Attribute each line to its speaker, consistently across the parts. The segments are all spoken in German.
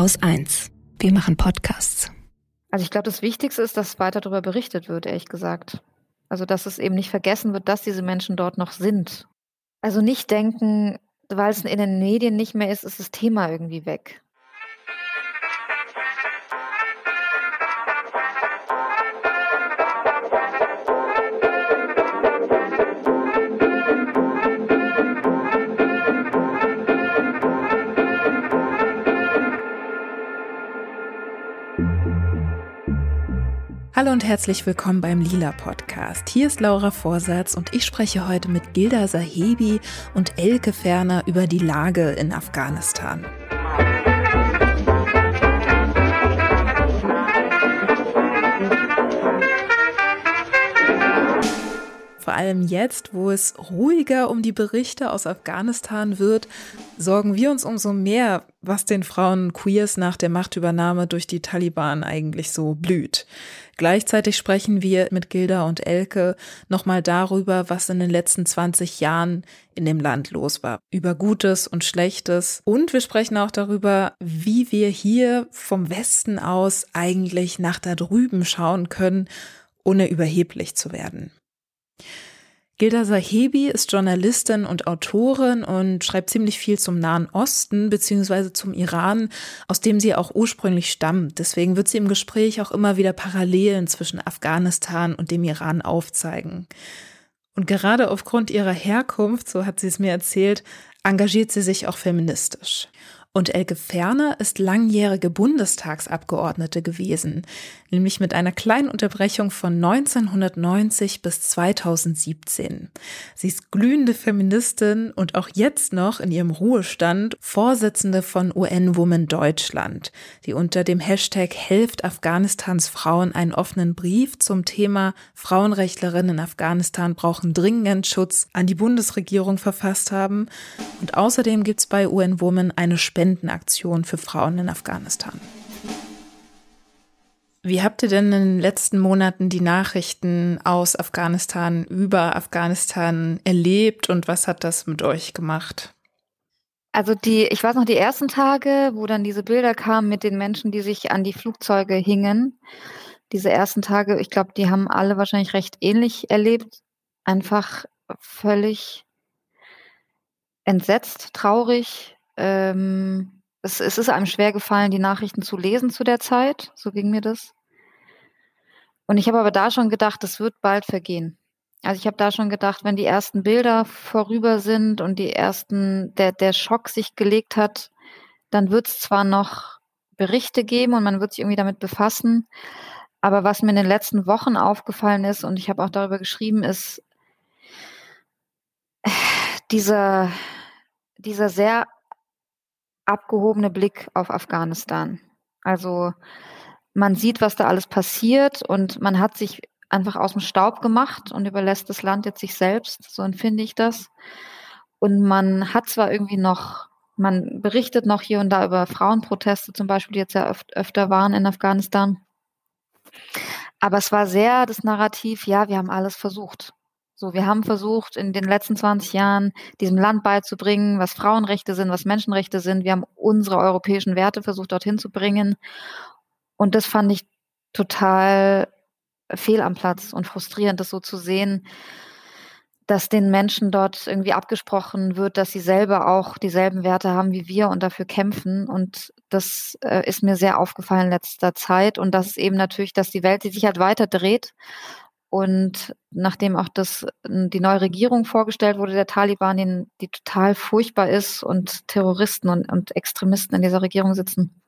Speaker 1: Haus 1. Wir machen Podcasts.
Speaker 2: Also ich glaube, das Wichtigste ist, dass weiter darüber berichtet wird, ehrlich gesagt. Also dass es eben nicht vergessen wird, dass diese Menschen dort noch sind. Also nicht denken, weil es in den Medien nicht mehr ist, ist das Thema irgendwie weg.
Speaker 3: Hallo und herzlich willkommen beim Lila Podcast. Hier ist Laura Vorsatz und ich spreche heute mit Gilda Sahebi und Elke Ferner über die Lage in Afghanistan. Vor allem jetzt, wo es ruhiger um die Berichte aus Afghanistan wird, sorgen wir uns umso mehr, was den Frauen Queers nach der Machtübernahme durch die Taliban eigentlich so blüht. Gleichzeitig sprechen wir mit Gilda und Elke nochmal darüber, was in den letzten 20 Jahren in dem Land los war. Über Gutes und Schlechtes. Und wir sprechen auch darüber, wie wir hier vom Westen aus eigentlich nach da drüben schauen können, ohne überheblich zu werden. Gilda Sahebi ist Journalistin und Autorin und schreibt ziemlich viel zum Nahen Osten bzw. zum Iran, aus dem sie auch ursprünglich stammt. Deswegen wird sie im Gespräch auch immer wieder Parallelen zwischen Afghanistan und dem Iran aufzeigen. Und gerade aufgrund ihrer Herkunft, so hat sie es mir erzählt, engagiert sie sich auch feministisch. Und Elke Ferner ist langjährige Bundestagsabgeordnete gewesen, nämlich mit einer kleinen Unterbrechung von 1990 bis 2017. Sie ist glühende Feministin und auch jetzt noch in ihrem Ruhestand Vorsitzende von UN Women Deutschland, die unter dem Hashtag Helft Afghanistans Frauen einen offenen Brief zum Thema Frauenrechtlerinnen in Afghanistan brauchen dringend Schutz an die Bundesregierung verfasst haben. Und außerdem gibt es bei UN Women eine Spendenaktion für Frauen in Afghanistan. Wie habt ihr denn in den letzten Monaten die Nachrichten aus Afghanistan über Afghanistan erlebt und was hat das mit euch gemacht?
Speaker 2: Also die, ich weiß noch, die ersten Tage, wo dann diese Bilder kamen mit den Menschen, die sich an die Flugzeuge hingen, diese ersten Tage, ich glaube, die haben alle wahrscheinlich recht ähnlich erlebt. Einfach völlig entsetzt, traurig, ähm, es, es ist einem schwer gefallen, die Nachrichten zu lesen zu der Zeit. So ging mir das. Und ich habe aber da schon gedacht, das wird bald vergehen. Also ich habe da schon gedacht, wenn die ersten Bilder vorüber sind und die ersten, der, der Schock sich gelegt hat, dann wird es zwar noch Berichte geben und man wird sich irgendwie damit befassen. Aber was mir in den letzten Wochen aufgefallen ist, und ich habe auch darüber geschrieben, ist dieser, dieser sehr abgehobene Blick auf Afghanistan. Also man sieht, was da alles passiert und man hat sich einfach aus dem Staub gemacht und überlässt das Land jetzt sich selbst, so empfinde ich das. Und man hat zwar irgendwie noch, man berichtet noch hier und da über Frauenproteste zum Beispiel, die jetzt ja öf öfter waren in Afghanistan. Aber es war sehr das Narrativ, ja, wir haben alles versucht. So, wir haben versucht, in den letzten 20 Jahren diesem Land beizubringen, was Frauenrechte sind, was Menschenrechte sind. Wir haben unsere europäischen Werte versucht, dorthin zu bringen. Und das fand ich total fehl am Platz und frustrierend, das so zu sehen, dass den Menschen dort irgendwie abgesprochen wird, dass sie selber auch dieselben Werte haben wie wir und dafür kämpfen. Und das äh, ist mir sehr aufgefallen in letzter Zeit. Und das ist eben natürlich, dass die Welt sich halt weiter dreht und nachdem auch das, die neue Regierung vorgestellt wurde, der Taliban, die, die total furchtbar ist und Terroristen und, und Extremisten in dieser Regierung sitzen,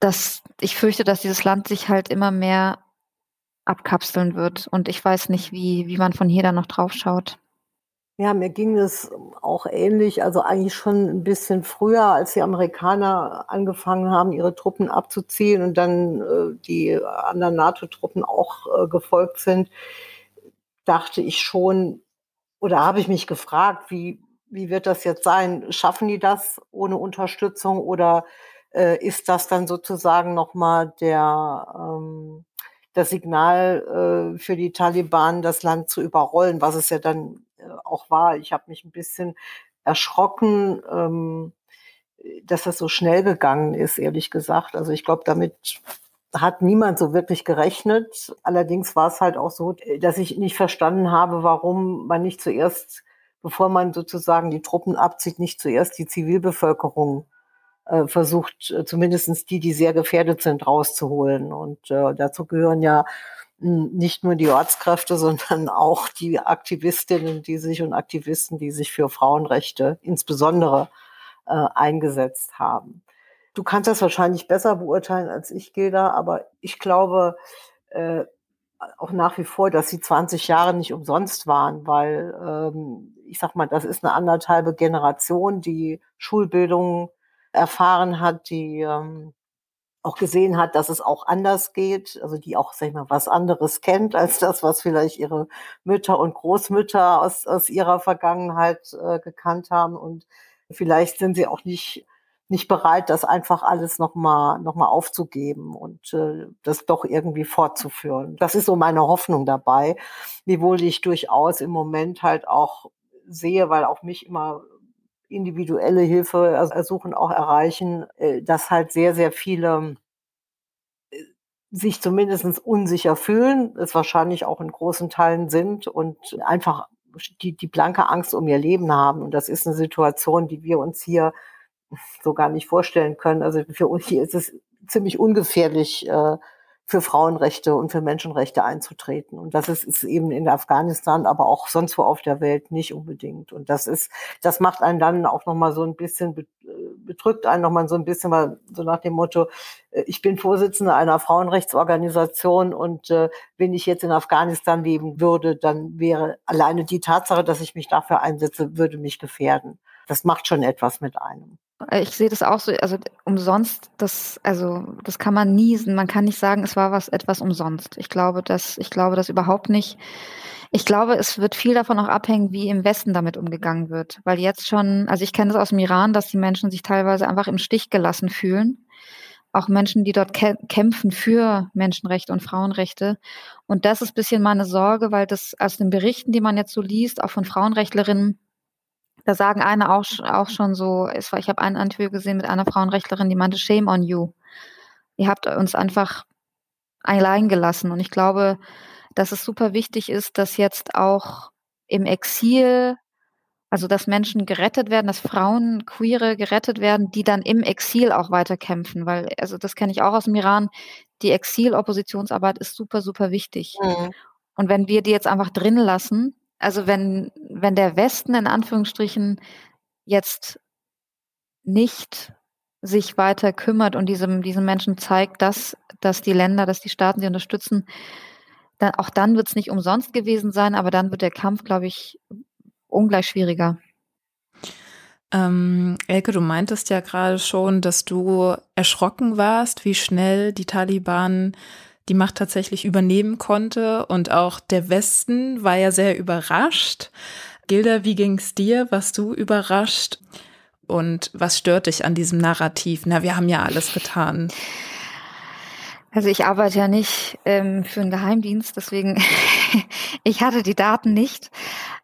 Speaker 2: dass ich fürchte, dass dieses Land sich halt immer mehr abkapseln wird. Und ich weiß nicht, wie, wie man von hier dann noch drauf schaut.
Speaker 4: Ja, mir ging es auch ähnlich, also eigentlich schon ein bisschen früher, als die Amerikaner angefangen haben, ihre Truppen abzuziehen und dann äh, die anderen NATO-Truppen auch äh, gefolgt sind, dachte ich schon, oder habe ich mich gefragt, wie, wie wird das jetzt sein? Schaffen die das ohne Unterstützung oder äh, ist das dann sozusagen nochmal der, ähm, das Signal äh, für die Taliban, das Land zu überrollen, was es ja dann auch war. Ich habe mich ein bisschen erschrocken, ähm, dass das so schnell gegangen ist, ehrlich gesagt. Also ich glaube, damit hat niemand so wirklich gerechnet. Allerdings war es halt auch so, dass ich nicht verstanden habe, warum man nicht zuerst, bevor man sozusagen die Truppen abzieht, nicht zuerst die Zivilbevölkerung äh, versucht, äh, zumindestens die, die sehr gefährdet sind, rauszuholen. Und äh, dazu gehören ja nicht nur die Ortskräfte, sondern auch die Aktivistinnen, die sich und Aktivisten, die sich für Frauenrechte insbesondere äh, eingesetzt haben. Du kannst das wahrscheinlich besser beurteilen als ich, Gilda, aber ich glaube äh, auch nach wie vor, dass sie 20 Jahre nicht umsonst waren, weil ähm, ich sag mal, das ist eine anderthalbe Generation, die Schulbildung erfahren hat, die ähm, auch gesehen hat, dass es auch anders geht, also die auch, sag ich mal, was anderes kennt als das, was vielleicht ihre Mütter und Großmütter aus, aus ihrer Vergangenheit äh, gekannt haben. Und vielleicht sind sie auch nicht, nicht bereit, das einfach alles nochmal noch mal aufzugeben und äh, das doch irgendwie fortzuführen. Das ist so meine Hoffnung dabei, wiewohl ich durchaus im Moment halt auch sehe, weil auch mich immer individuelle Hilfe ersuchen, auch erreichen, äh, dass halt sehr, sehr viele äh, sich zumindest unsicher fühlen, es wahrscheinlich auch in großen Teilen sind und einfach die, die blanke Angst um ihr Leben haben. Und das ist eine Situation, die wir uns hier so gar nicht vorstellen können. Also für uns hier ist es ziemlich ungefährlich, äh, für Frauenrechte und für Menschenrechte einzutreten. Und das ist, ist eben in Afghanistan, aber auch sonst wo auf der Welt nicht unbedingt. Und das ist, das macht einen dann auch nochmal so ein bisschen, äh, bedrückt einen nochmal so ein bisschen mal so nach dem Motto, äh, ich bin Vorsitzende einer Frauenrechtsorganisation und äh, wenn ich jetzt in Afghanistan leben würde, dann wäre alleine die Tatsache, dass ich mich dafür einsetze, würde mich gefährden. Das macht schon etwas mit einem.
Speaker 2: Äh, ich sehe das auch so, also umsonst, das, also das kann man nie, man kann nicht sagen, es war was etwas umsonst. Ich glaube, dass, ich glaube das überhaupt nicht. Ich glaube, es wird viel davon auch abhängen, wie im Westen damit umgegangen wird. Weil jetzt schon, also ich kenne das aus dem Iran, dass die Menschen sich teilweise einfach im Stich gelassen fühlen. Auch Menschen, die dort kämpfen für Menschenrechte und Frauenrechte. Und das ist bisschen meine Sorge, weil das aus den Berichten, die man jetzt so liest, auch von Frauenrechtlerinnen, da sagen eine auch, auch schon so, es war, ich habe ein Interview gesehen mit einer Frauenrechtlerin, die meinte, shame on you. Ihr habt uns einfach allein gelassen. Und ich glaube, dass es super wichtig ist, dass jetzt auch im Exil, also dass Menschen gerettet werden, dass Frauen, Queere gerettet werden, die dann im Exil auch weiterkämpfen. Weil, also das kenne ich auch aus dem Iran, die Exil-Oppositionsarbeit ist super, super wichtig. Mhm. Und wenn wir die jetzt einfach drin lassen, also wenn, wenn der Westen in Anführungsstrichen jetzt nicht sich weiter kümmert und diesem, diesem Menschen zeigt, dass, dass die Länder, dass die Staaten sie unterstützen, dann, auch dann wird es nicht umsonst gewesen sein, aber dann wird der Kampf, glaube ich, ungleich schwieriger.
Speaker 3: Ähm, Elke, du meintest ja gerade schon, dass du erschrocken warst, wie schnell die Taliban die Macht tatsächlich übernehmen konnte. Und auch der Westen war ja sehr überrascht. Gilda, wie ging es dir? Warst du überrascht? Und was stört dich an diesem Narrativ? Na, wir haben ja alles getan.
Speaker 2: Also ich arbeite ja nicht ähm, für einen Geheimdienst, deswegen ich hatte die Daten nicht.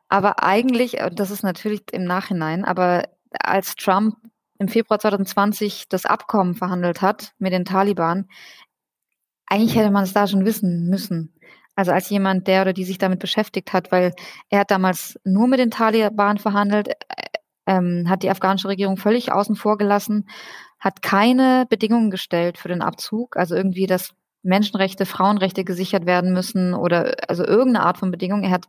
Speaker 2: Aber eigentlich, und das ist natürlich im Nachhinein, aber als Trump im Februar 2020 das Abkommen verhandelt hat mit den Taliban, eigentlich hätte man es da schon wissen müssen. Also als jemand, der oder die sich damit beschäftigt hat, weil er hat damals nur mit den Taliban verhandelt, äh, ähm, hat die afghanische Regierung völlig außen vor gelassen, hat keine Bedingungen gestellt für den Abzug, also irgendwie, dass Menschenrechte, Frauenrechte gesichert werden müssen oder also irgendeine Art von Bedingung. Er hat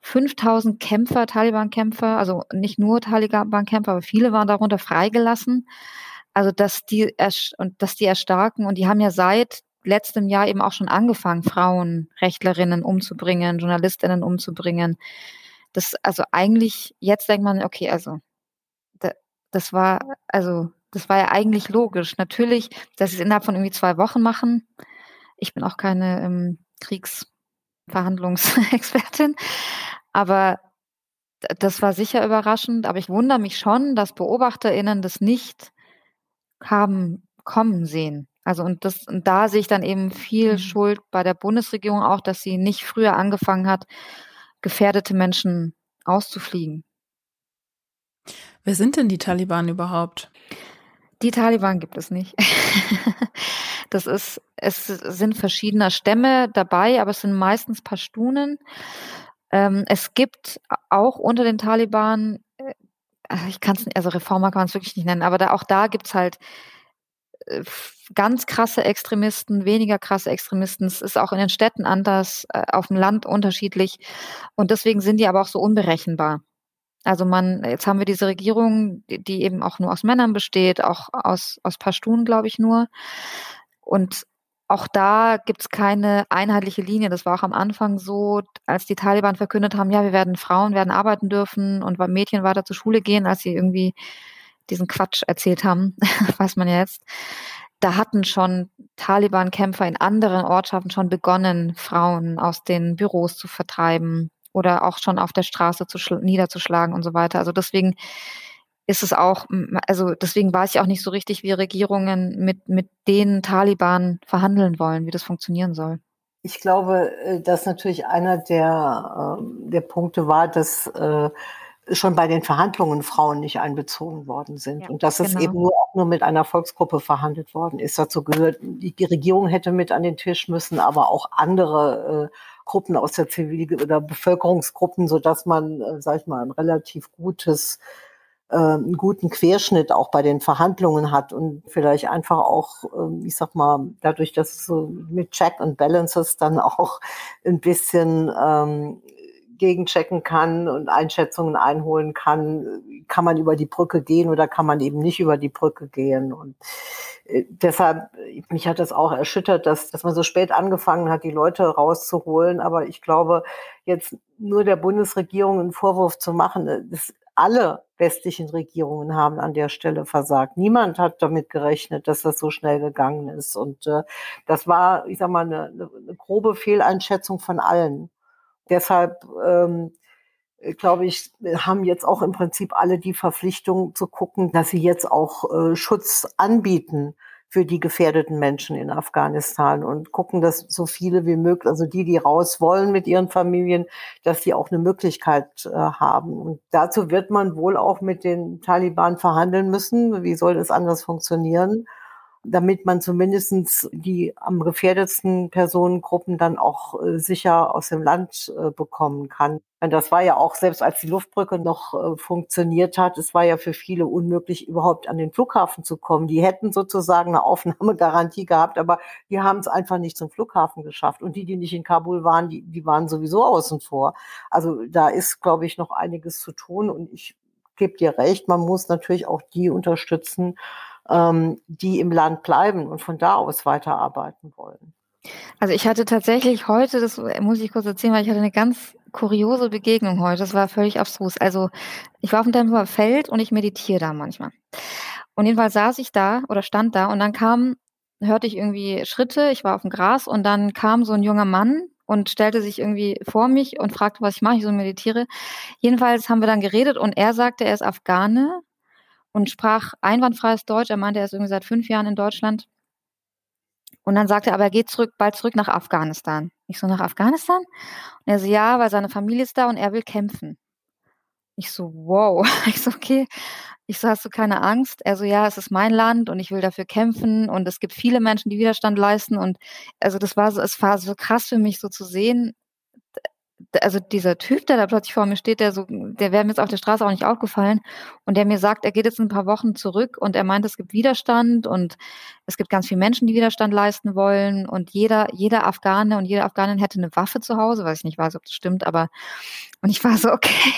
Speaker 2: 5000 Kämpfer, Taliban-Kämpfer, also nicht nur Taliban-Kämpfer, aber viele waren darunter freigelassen. Also dass die und dass die erstarken und die haben ja seit letztem Jahr eben auch schon angefangen, Frauenrechtlerinnen umzubringen, Journalistinnen umzubringen. Das, also eigentlich, jetzt denkt man, okay, also, das war, also, das war ja eigentlich logisch. Natürlich, dass sie es innerhalb von irgendwie zwei Wochen machen. Ich bin auch keine ähm, Kriegsverhandlungsexpertin, aber das war sicher überraschend. Aber ich wundere mich schon, dass BeobachterInnen das nicht haben kommen sehen. Also und das und da sehe ich dann eben viel mhm. Schuld bei der Bundesregierung auch, dass sie nicht früher angefangen hat, gefährdete Menschen auszufliegen.
Speaker 3: Wer sind denn die Taliban überhaupt?
Speaker 2: Die Taliban gibt es nicht. das ist, es sind verschiedene Stämme dabei, aber es sind meistens Pashtunen. Ähm, es gibt auch unter den Taliban, äh, ich kann es, also Reformer kann man es wirklich nicht nennen, aber da, auch da gibt es halt ganz krasse Extremisten, weniger krasse Extremisten. Es ist auch in den Städten anders, äh, auf dem Land unterschiedlich. Und deswegen sind die aber auch so unberechenbar. Also man, jetzt haben wir diese Regierung, die, eben auch nur aus Männern besteht, auch aus, aus Pashtun, glaube ich, nur. Und auch da gibt es keine einheitliche Linie. Das war auch am Anfang so, als die Taliban verkündet haben, ja, wir werden Frauen werden arbeiten dürfen und Mädchen weiter zur Schule gehen, als sie irgendwie diesen Quatsch erzählt haben, weiß man ja jetzt. Da hatten schon Taliban-Kämpfer in anderen Ortschaften schon begonnen, Frauen aus den Büros zu vertreiben oder auch schon auf der Straße zu niederzuschlagen und so weiter. Also deswegen ist es auch, also deswegen weiß ich auch nicht so richtig, wie Regierungen mit, mit den Taliban verhandeln wollen, wie das funktionieren soll.
Speaker 4: Ich glaube, äh, dass natürlich einer der, ähm, der Punkte war, dass äh, schon bei den Verhandlungen Frauen nicht einbezogen worden sind ja, und dass es genau. eben nur auch nur mit einer Volksgruppe verhandelt worden ist. Dazu gehört, die, die Regierung hätte mit an den Tisch müssen, aber auch andere äh, Gruppen aus der Zivil- oder Bevölkerungsgruppen, so dass man, äh, sag ich mal, ein relativ gutes äh, einen guten Querschnitt auch bei den Verhandlungen hat und vielleicht einfach auch, äh, ich sag mal, dadurch, dass es so mit Check and Balances dann auch ein bisschen ähm, gegenchecken kann und Einschätzungen einholen kann, kann man über die Brücke gehen oder kann man eben nicht über die Brücke gehen. Und äh, deshalb, mich hat das auch erschüttert, dass, dass man so spät angefangen hat, die Leute rauszuholen. Aber ich glaube, jetzt nur der Bundesregierung einen Vorwurf zu machen, das, alle westlichen Regierungen haben an der Stelle versagt. Niemand hat damit gerechnet, dass das so schnell gegangen ist. Und äh, das war, ich sag mal, eine, eine grobe Fehleinschätzung von allen. Deshalb ähm, glaube ich, haben jetzt auch im Prinzip alle die Verpflichtung zu gucken, dass sie jetzt auch äh, Schutz anbieten für die gefährdeten Menschen in Afghanistan und gucken, dass so viele wie möglich, also die, die raus wollen mit ihren Familien, dass die auch eine Möglichkeit äh, haben. Und dazu wird man wohl auch mit den Taliban verhandeln müssen. Wie soll das anders funktionieren? Damit man zumindestens die am gefährdetsten Personengruppen dann auch äh, sicher aus dem Land äh, bekommen kann. Das war ja auch, selbst als die Luftbrücke noch äh, funktioniert hat, es war ja für viele unmöglich, überhaupt an den Flughafen zu kommen. Die hätten sozusagen eine Aufnahmegarantie gehabt, aber die haben es einfach nicht zum Flughafen geschafft. Und die, die nicht in Kabul waren, die, die waren sowieso außen vor. Also da ist, glaube ich, noch einiges zu tun. Und ich gebe dir recht, man muss natürlich auch die unterstützen, ähm, die im Land bleiben und von da aus weiterarbeiten wollen.
Speaker 2: Also ich hatte tatsächlich heute, das muss ich kurz erzählen, weil ich hatte eine ganz kuriose Begegnung heute. Das war völlig abstrus. Also ich war auf dem Tempelhofer Feld und ich meditiere da manchmal. Und jedenfalls saß ich da oder stand da und dann kam, hörte ich irgendwie Schritte, ich war auf dem Gras und dann kam so ein junger Mann und stellte sich irgendwie vor mich und fragte, was ich mache, ich so meditiere. Jedenfalls haben wir dann geredet und er sagte, er ist Afghane und sprach einwandfreies Deutsch. Er meinte, er ist irgendwie seit fünf Jahren in Deutschland. Und dann sagte er, aber er geht zurück, bald zurück nach Afghanistan. Ich so, nach Afghanistan? Und er so, ja, weil seine Familie ist da und er will kämpfen. Ich so, wow. Ich so, okay. Ich so, hast du keine Angst? Er so, ja, es ist mein Land und ich will dafür kämpfen und es gibt viele Menschen, die Widerstand leisten und also das war so, es war so krass für mich so zu sehen, also dieser Typ, der da plötzlich vor mir steht, der so, der wäre mir jetzt auf der Straße auch nicht aufgefallen. Und der mir sagt, er geht jetzt ein paar Wochen zurück und er meint, es gibt Widerstand und es gibt ganz viele Menschen, die Widerstand leisten wollen. Und jeder, jeder Afghane und jede Afghanin hätte eine Waffe zu Hause, weiß ich nicht weiß, ob das stimmt, aber und ich war so, okay.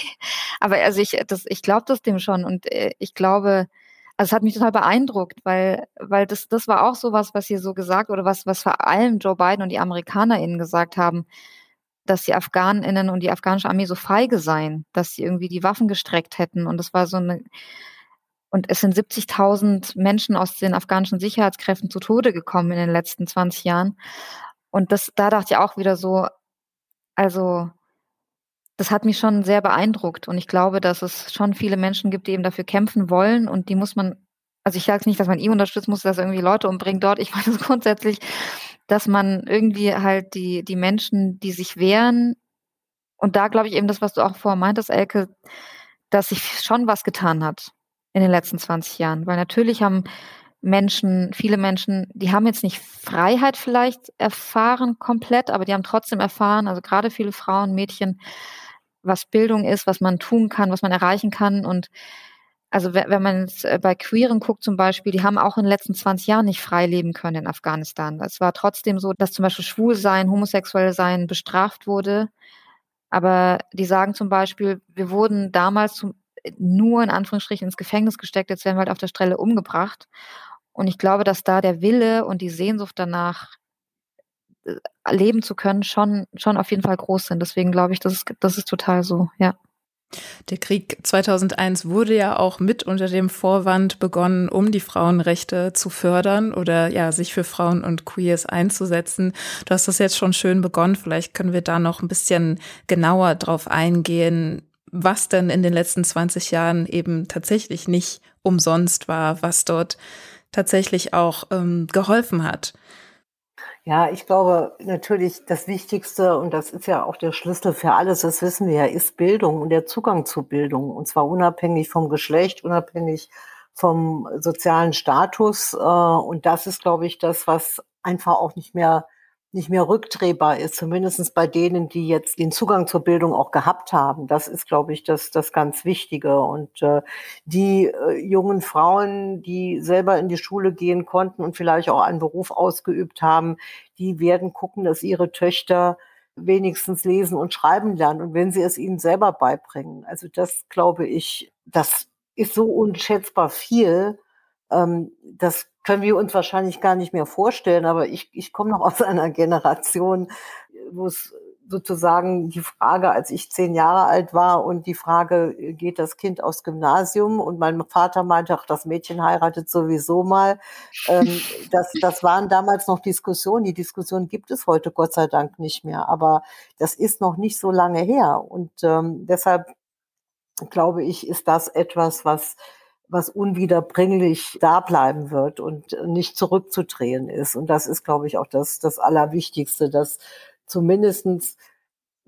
Speaker 2: Aber also ich, das, ich glaube das dem schon. Und äh, ich glaube, also es hat mich total beeindruckt, weil, weil das, das war auch so was, was hier so gesagt oder was, was vor allem Joe Biden und die AmerikanerInnen gesagt haben dass die AfghanInnen und die afghanische Armee so feige seien, dass sie irgendwie die Waffen gestreckt hätten. Und das war so eine, und es sind 70.000 Menschen aus den afghanischen Sicherheitskräften zu Tode gekommen in den letzten 20 Jahren. Und das, da dachte ich auch wieder so, also, das hat mich schon sehr beeindruckt. Und ich glaube, dass es schon viele Menschen gibt, die eben dafür kämpfen wollen. Und die muss man, also ich sage nicht, dass man ihn unterstützen muss, dass er irgendwie Leute umbringt dort. Ich meine das grundsätzlich dass man irgendwie halt die, die Menschen, die sich wehren, und da glaube ich eben das, was du auch vorher meintest, Elke, dass sich schon was getan hat. in den letzten 20 Jahren. Weil natürlich haben Menschen, viele Menschen, die haben jetzt nicht Freiheit vielleicht erfahren komplett, aber die haben trotzdem erfahren, also gerade viele Frauen, Mädchen, was Bildung ist, was man tun kann, was man erreichen kann. Und also wenn man jetzt äh, bei Queeren guckt zum Beispiel, die haben auch in den letzten 20 Jahren nicht frei leben können in Afghanistan. Es war trotzdem so, dass zum Beispiel Schwulsein, Homosexuell sein bestraft wurde. Aber die sagen zum Beispiel, wir wurden damals zum, nur in Anführungsstrichen ins Gefängnis gesteckt, jetzt werden wir halt auf der Stelle umgebracht. Und ich glaube, dass da der Wille und die Sehnsucht danach, äh, leben zu können, schon, schon auf jeden Fall groß sind. Deswegen glaube ich, das ist, das ist total so, ja.
Speaker 3: Der Krieg 2001 wurde ja auch mit unter dem Vorwand begonnen, um die Frauenrechte zu fördern oder ja, sich für Frauen und Queers einzusetzen. Du hast das jetzt schon schön begonnen. Vielleicht können wir da noch ein bisschen genauer drauf eingehen, was denn in den letzten 20 Jahren eben tatsächlich nicht umsonst war, was dort tatsächlich auch ähm, geholfen hat.
Speaker 4: Ja, ich glaube natürlich das Wichtigste, und das ist ja auch der Schlüssel für alles, das wissen wir ja, ist Bildung und der Zugang zu Bildung. Und zwar unabhängig vom Geschlecht, unabhängig vom sozialen Status. Äh, und das ist, glaube ich, das, was einfach auch nicht mehr nicht mehr rückdrehbar ist, zumindest bei denen, die jetzt den Zugang zur Bildung auch gehabt haben. Das ist, glaube ich, das, das ganz Wichtige. Und äh, die äh, jungen Frauen, die selber in die Schule gehen konnten und vielleicht auch einen Beruf ausgeübt haben, die werden gucken, dass ihre Töchter wenigstens lesen und schreiben lernen und wenn sie es ihnen selber beibringen. Also das glaube ich, das ist so unschätzbar viel. Ähm, das können wir uns wahrscheinlich gar nicht mehr vorstellen, aber ich, ich komme noch aus einer Generation, wo es sozusagen die Frage, als ich zehn Jahre alt war und die Frage, geht das Kind aufs Gymnasium? Und mein Vater meinte, ach, das Mädchen heiratet sowieso mal. Ähm, das, das waren damals noch Diskussionen. Die Diskussion gibt es heute Gott sei Dank nicht mehr. Aber das ist noch nicht so lange her. Und ähm, deshalb glaube ich, ist das etwas, was was unwiederbringlich da bleiben wird und nicht zurückzudrehen ist. Und das ist, glaube ich, auch das, das Allerwichtigste, dass zumindestens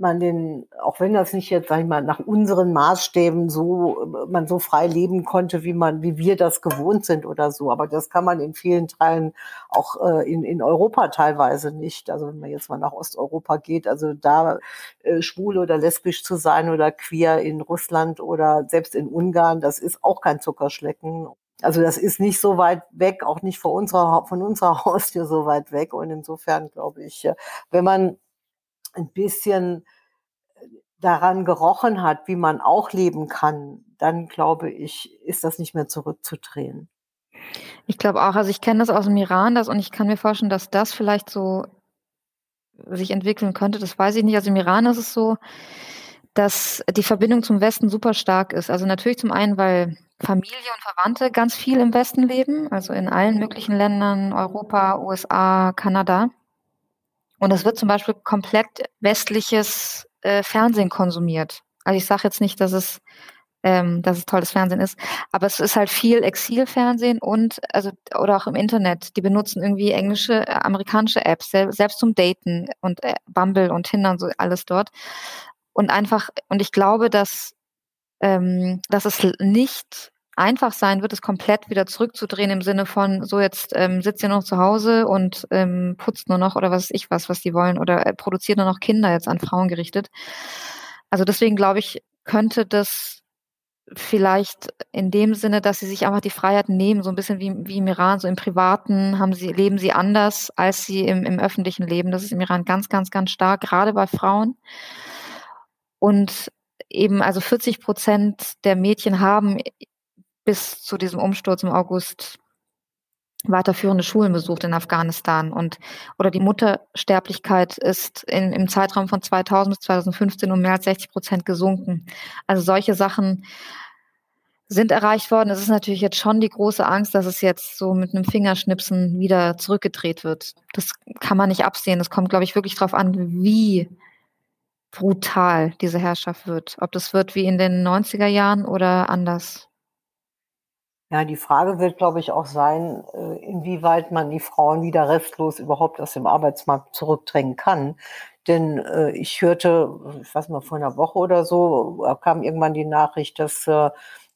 Speaker 4: man den, auch wenn das nicht jetzt, sag ich mal, nach unseren Maßstäben so, man so frei leben konnte, wie man, wie wir das gewohnt sind oder so. Aber das kann man in vielen Teilen auch äh, in, in Europa teilweise nicht. Also wenn man jetzt mal nach Osteuropa geht, also da äh, schwul oder lesbisch zu sein oder queer in Russland oder selbst in Ungarn, das ist auch kein Zuckerschlecken. Also das ist nicht so weit weg, auch nicht von unserer, von unserer Haustür so weit weg. Und insofern glaube ich, äh, wenn man ein bisschen äh, daran gerochen hat, wie man auch leben kann, dann glaube ich, ist das nicht mehr zurückzudrehen.
Speaker 2: Ich glaube auch, also ich kenne das aus dem Iran, das und ich kann mir vorstellen, dass das vielleicht so sich entwickeln könnte. Das weiß ich nicht. Also im Iran ist es so, dass die Verbindung zum Westen super stark ist. Also natürlich zum einen, weil Familie und Verwandte ganz viel im Westen leben, also in allen möglichen Ländern, Europa, USA, Kanada. Und es wird zum Beispiel komplett westliches äh, Fernsehen konsumiert. Also ich sage jetzt nicht, dass es, ähm, dass es tolles Fernsehen ist, aber es ist halt viel Exilfernsehen und also oder auch im Internet. Die benutzen irgendwie englische, äh, amerikanische Apps, selbst zum Daten und äh, Bumble und Tinder und so alles dort. Und einfach, und ich glaube, dass, ähm, dass es nicht einfach sein wird, es komplett wieder zurückzudrehen im Sinne von, so jetzt ähm, sitzt ihr noch zu Hause und ähm, putzt nur noch oder was weiß ich was, was die wollen oder äh, produziert nur noch Kinder jetzt an Frauen gerichtet. Also deswegen glaube ich, könnte das vielleicht in dem Sinne, dass sie sich einfach die Freiheit nehmen, so ein bisschen wie, wie im Iran, so im Privaten haben sie, leben sie anders als sie im, im öffentlichen Leben. Das ist im Iran ganz, ganz, ganz stark, gerade bei Frauen. Und eben, also 40 Prozent der Mädchen haben bis zu diesem Umsturz im August weiterführende Schulen besucht in Afghanistan und oder die Muttersterblichkeit ist in, im Zeitraum von 2000 bis 2015 um mehr als 60 Prozent gesunken. Also solche Sachen sind erreicht worden. Es ist natürlich jetzt schon die große Angst, dass es jetzt so mit einem Fingerschnipsen wieder zurückgedreht wird. Das kann man nicht absehen. Das kommt, glaube ich, wirklich darauf an, wie brutal diese Herrschaft wird. Ob das wird wie in den 90er Jahren oder anders.
Speaker 4: Ja, die Frage wird, glaube ich, auch sein, äh, inwieweit man die Frauen wieder restlos überhaupt aus dem Arbeitsmarkt zurückdrängen kann. Denn äh, ich hörte, ich weiß mal, vor einer Woche oder so, kam irgendwann die Nachricht, dass äh,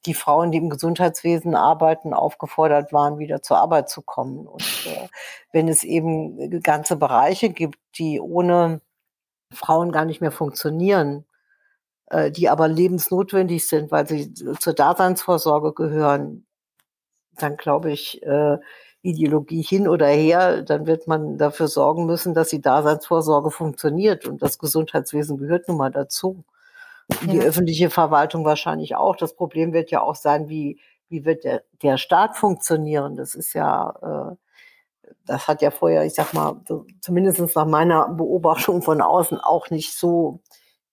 Speaker 4: die Frauen, die im Gesundheitswesen arbeiten, aufgefordert waren, wieder zur Arbeit zu kommen. Und äh, wenn es eben ganze Bereiche gibt, die ohne Frauen gar nicht mehr funktionieren, äh, die aber lebensnotwendig sind, weil sie zur Daseinsvorsorge gehören, dann glaube ich, äh, Ideologie hin oder her, dann wird man dafür sorgen müssen, dass die Daseinsvorsorge funktioniert. Und das Gesundheitswesen gehört nun mal dazu. Und die öffentliche Verwaltung wahrscheinlich auch. Das Problem wird ja auch sein, wie, wie wird der, der Staat funktionieren? Das ist ja, äh, das hat ja vorher, ich sag mal, so, zumindest nach meiner Beobachtung von außen auch nicht so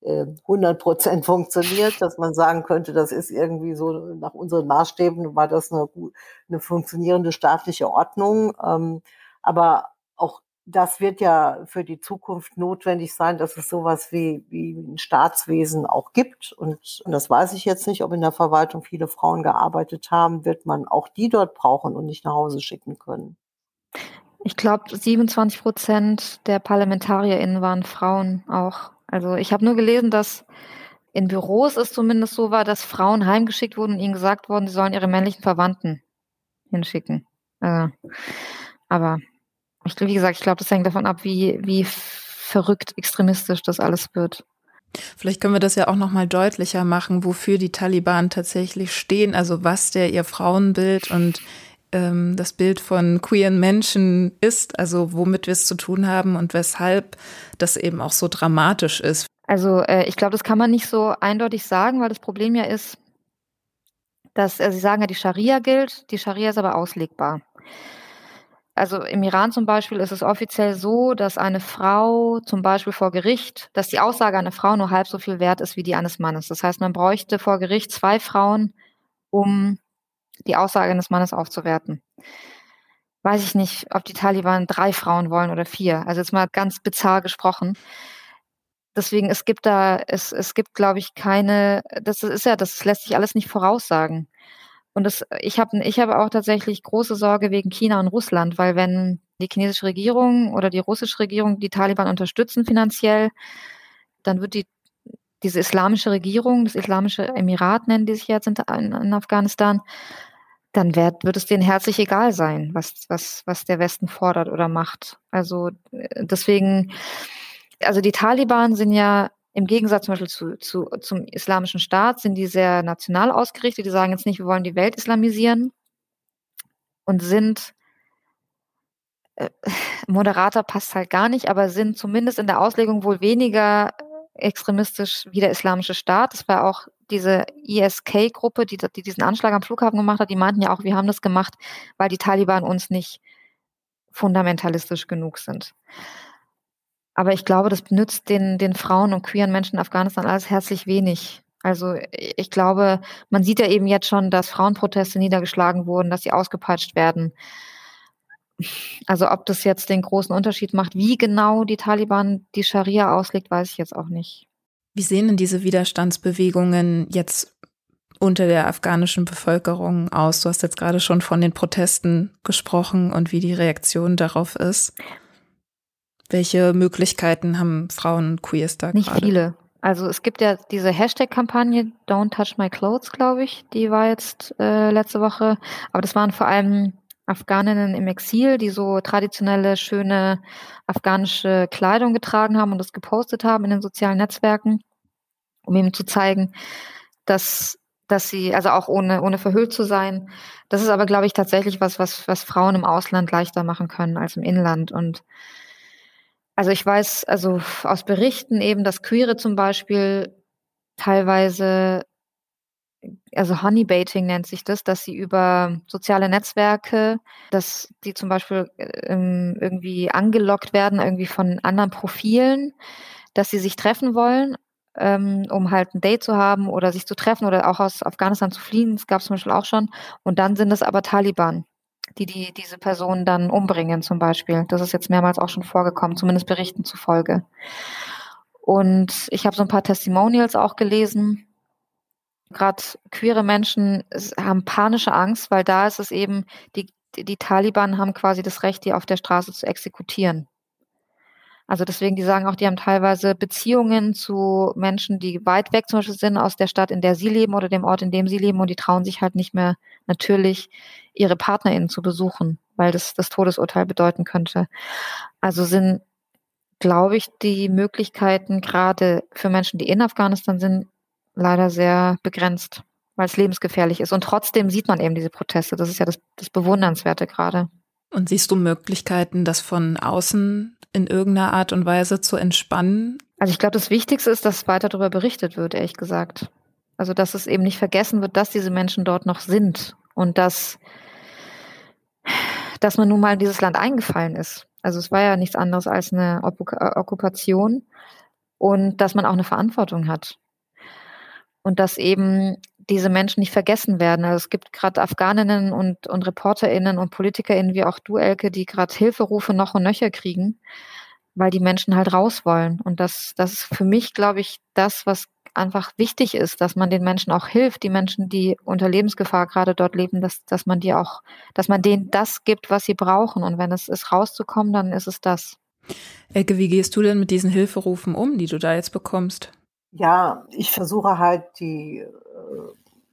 Speaker 4: 100 äh, Prozent funktioniert, dass man sagen könnte, das ist irgendwie so nach unseren Maßstäben war das eine, eine funktionierende staatliche Ordnung. Ähm, aber auch das wird ja für die Zukunft notwendig sein, dass es sowas wie, wie ein Staatswesen auch gibt. Und, und das weiß ich jetzt nicht, ob in der Verwaltung viele Frauen gearbeitet haben, wird man auch die dort brauchen und nicht nach Hause schicken können.
Speaker 2: Ich glaube, 27 Prozent der ParlamentarierInnen waren Frauen auch. Also ich habe nur gelesen, dass in Büros es zumindest so war, dass Frauen heimgeschickt wurden und ihnen gesagt worden, sie sollen ihre männlichen Verwandten hinschicken. Äh, aber ich, wie gesagt, ich glaube, das hängt davon ab, wie, wie verrückt extremistisch das alles wird.
Speaker 3: Vielleicht können wir das ja auch noch mal deutlicher machen, wofür die Taliban tatsächlich stehen, also was der ihr Frauenbild und ähm, das Bild von queeren Menschen ist, also womit wir es zu tun haben und weshalb das eben auch so dramatisch ist.
Speaker 2: Also äh, ich glaube, das kann man nicht so eindeutig sagen, weil das Problem ja ist, dass äh, Sie sagen ja, die Scharia gilt, die Scharia ist aber auslegbar. Also im Iran zum Beispiel ist es offiziell so, dass eine Frau zum Beispiel vor Gericht, dass die Aussage einer Frau nur halb so viel wert ist wie die eines Mannes. Das heißt, man bräuchte vor Gericht zwei Frauen, um die Aussage eines Mannes aufzuwerten. Weiß ich nicht, ob die Taliban drei Frauen wollen oder vier. Also jetzt mal ganz bizarr gesprochen. Deswegen, es gibt da, es, es gibt, glaube ich, keine, das ist ja, das lässt sich alles nicht voraussagen. Und das, ich habe ich hab auch tatsächlich große Sorge wegen China und Russland, weil wenn die chinesische Regierung oder die russische Regierung die Taliban unterstützen finanziell, dann wird die diese islamische Regierung, das islamische Emirat nennen die sich jetzt in, in Afghanistan, dann wird, wird es denen herzlich egal sein, was, was, was der Westen fordert oder macht. Also äh, deswegen, also die Taliban sind ja im Gegensatz zum Beispiel zu, zu, zum islamischen Staat, sind die sehr national ausgerichtet. Die sagen jetzt nicht, wir wollen die Welt islamisieren und sind äh, moderater passt halt gar nicht, aber sind zumindest in der Auslegung wohl weniger extremistisch wie der Islamische Staat. Das war auch diese ISK-Gruppe, die, die diesen Anschlag am Flughafen gemacht hat. Die meinten ja auch, wir haben das gemacht, weil die Taliban uns nicht fundamentalistisch genug sind. Aber ich glaube, das nützt den, den Frauen und queeren Menschen in Afghanistan alles herzlich wenig. Also ich glaube, man sieht ja eben jetzt schon, dass Frauenproteste niedergeschlagen wurden, dass sie ausgepeitscht werden. Also ob das jetzt den großen Unterschied macht, wie genau die Taliban die Scharia auslegt, weiß ich jetzt auch nicht.
Speaker 3: Wie sehen denn diese Widerstandsbewegungen jetzt unter der afghanischen Bevölkerung aus? Du hast jetzt gerade schon von den Protesten gesprochen und wie die Reaktion darauf ist. Welche Möglichkeiten haben Frauen und Queers da
Speaker 2: Nicht gerade? viele. Also es gibt ja diese Hashtag-Kampagne Don't Touch My Clothes, glaube ich. Die war jetzt äh, letzte Woche. Aber das waren vor allem Afghaninnen im Exil, die so traditionelle, schöne afghanische Kleidung getragen haben und das gepostet haben in den sozialen Netzwerken, um eben zu zeigen, dass dass sie, also auch ohne, ohne verhüllt zu sein. Das ist aber, glaube ich, tatsächlich was, was, was Frauen im Ausland leichter machen können als im Inland. Und also ich weiß, also aus Berichten eben, dass Queere zum Beispiel teilweise also Honeybaiting nennt sich das, dass sie über soziale Netzwerke, dass die zum Beispiel ähm, irgendwie angelockt werden, irgendwie von anderen Profilen, dass sie sich treffen wollen, ähm, um halt ein Date zu haben oder sich zu treffen oder auch aus Afghanistan zu fliehen. Das gab es zum Beispiel auch schon. Und dann sind es aber Taliban, die, die diese Personen dann umbringen zum Beispiel. Das ist jetzt mehrmals auch schon vorgekommen, zumindest Berichten zufolge. Und ich habe so ein paar Testimonials auch gelesen, Gerade queere Menschen haben panische Angst, weil da ist es eben, die, die Taliban haben quasi das Recht, die auf der Straße zu exekutieren. Also deswegen, die sagen auch, die haben teilweise Beziehungen zu Menschen, die weit weg zum Beispiel sind aus der Stadt, in der sie leben oder dem Ort, in dem sie leben und die trauen sich halt nicht mehr natürlich ihre PartnerInnen zu besuchen, weil das das Todesurteil bedeuten könnte. Also sind, glaube ich, die Möglichkeiten gerade für Menschen, die in Afghanistan sind, leider sehr begrenzt, weil es lebensgefährlich ist. Und trotzdem sieht man eben diese Proteste. Das ist ja das, das Bewundernswerte gerade.
Speaker 3: Und siehst du Möglichkeiten, das von außen in irgendeiner Art und Weise zu entspannen?
Speaker 2: Also ich glaube, das Wichtigste ist, dass weiter darüber berichtet wird, ehrlich gesagt. Also dass es eben nicht vergessen wird, dass diese Menschen dort noch sind und dass, dass man nun mal in dieses Land eingefallen ist. Also es war ja nichts anderes als eine Okkupation und dass man auch eine Verantwortung hat. Und dass eben diese Menschen nicht vergessen werden. Also es gibt gerade Afghaninnen und, und ReporterInnen und PolitikerInnen wie auch du, Elke, die gerade Hilferufe noch und nöcher kriegen, weil die Menschen halt raus wollen. Und das, das ist für mich, glaube ich, das, was einfach wichtig ist, dass man den Menschen auch hilft, die Menschen, die unter Lebensgefahr gerade dort leben, dass, dass man die auch, dass man denen das gibt, was sie brauchen. Und wenn es ist, rauszukommen, dann ist es das.
Speaker 3: Elke, wie gehst du denn mit diesen Hilferufen um, die du da jetzt bekommst?
Speaker 4: Ja, ich versuche halt die äh,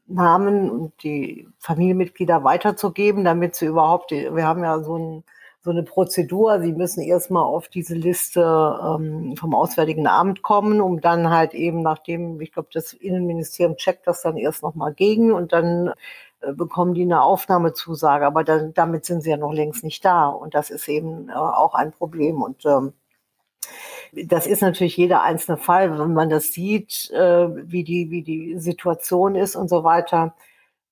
Speaker 4: Namen und die Familienmitglieder weiterzugeben, damit sie überhaupt, wir haben ja so, ein, so eine Prozedur, sie müssen erstmal auf diese Liste ähm, vom Auswärtigen Amt kommen, um dann halt eben, nachdem, ich glaube, das Innenministerium checkt das dann erst nochmal gegen und dann äh, bekommen die eine Aufnahmezusage, aber dann, damit sind sie ja noch längst nicht da und das ist eben äh, auch ein Problem und ähm, das ist natürlich jeder einzelne Fall, wenn man das sieht, äh, wie, die, wie die Situation ist und so weiter.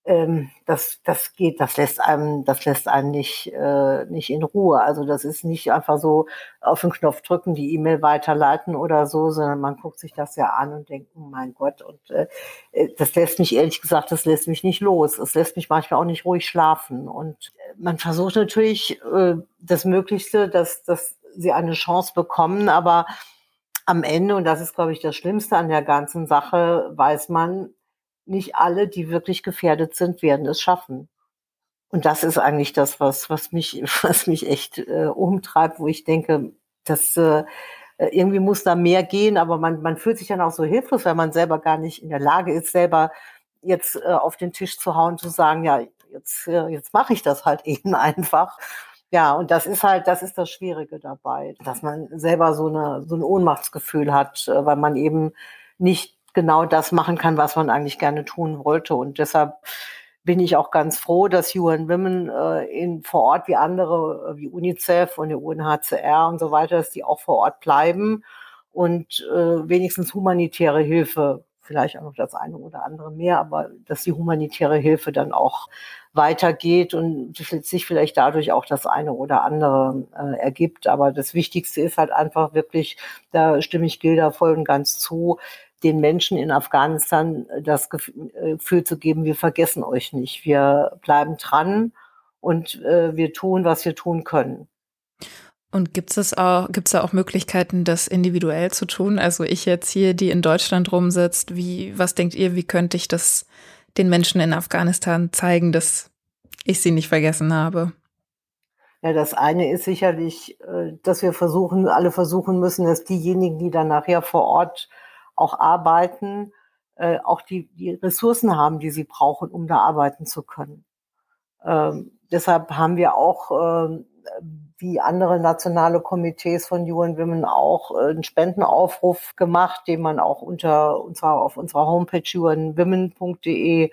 Speaker 4: Ähm, das, das geht, das lässt einem, das lässt einen nicht, äh, nicht in Ruhe. Also das ist nicht einfach so auf den Knopf drücken, die E-Mail weiterleiten oder so, sondern man guckt sich das ja an und denkt, oh mein Gott, und äh, das lässt mich ehrlich gesagt, das lässt mich nicht los. Es lässt mich manchmal auch nicht ruhig schlafen. Und man versucht natürlich das Möglichste, dass, dass sie eine Chance bekommen, aber am Ende, und das ist, glaube ich, das Schlimmste an der ganzen Sache, weiß man, nicht alle, die wirklich gefährdet sind, werden es schaffen. Und das ist eigentlich das, was, was mich, was mich echt äh, umtreibt, wo ich denke, dass äh, irgendwie muss da mehr gehen, aber man, man fühlt sich dann auch so hilflos, weil man selber gar nicht in der Lage ist, selber jetzt äh, auf den Tisch zu hauen, zu sagen, ja, jetzt, äh, jetzt mache ich das halt eben einfach. Ja, und das ist halt, das ist das Schwierige dabei, dass man selber so eine, so ein Ohnmachtsgefühl hat, äh, weil man eben nicht genau das machen kann, was man eigentlich gerne tun wollte. Und deshalb bin ich auch ganz froh, dass UN Women äh, in, vor Ort wie andere, äh, wie UNICEF und der UNHCR und so weiter, dass die auch vor Ort bleiben und äh, wenigstens humanitäre Hilfe, vielleicht auch noch das eine oder andere mehr, aber dass die humanitäre Hilfe dann auch weitergeht und sich vielleicht dadurch auch das eine oder andere äh, ergibt. Aber das Wichtigste ist halt einfach wirklich, da stimme ich Gilda voll und ganz zu, den Menschen in Afghanistan das Gefühl zu geben, wir vergessen euch nicht. Wir bleiben dran und äh, wir tun, was wir tun können.
Speaker 3: Und gibt es auch, gibt es da auch Möglichkeiten, das individuell zu tun? Also ich jetzt hier, die in Deutschland rumsitzt, wie, was denkt ihr, wie könnte ich das den Menschen in Afghanistan zeigen, dass ich sie nicht vergessen habe?
Speaker 4: Ja, das eine ist sicherlich, äh, dass wir versuchen, alle versuchen müssen, dass diejenigen, die dann nachher vor Ort auch arbeiten, äh, auch die, die Ressourcen haben, die sie brauchen, um da arbeiten zu können. Ähm, deshalb haben wir auch, äh, wie andere nationale Komitees von UN Women auch äh, einen Spendenaufruf gemacht, den man auch unter unserer, auf unserer Homepage unwomen.de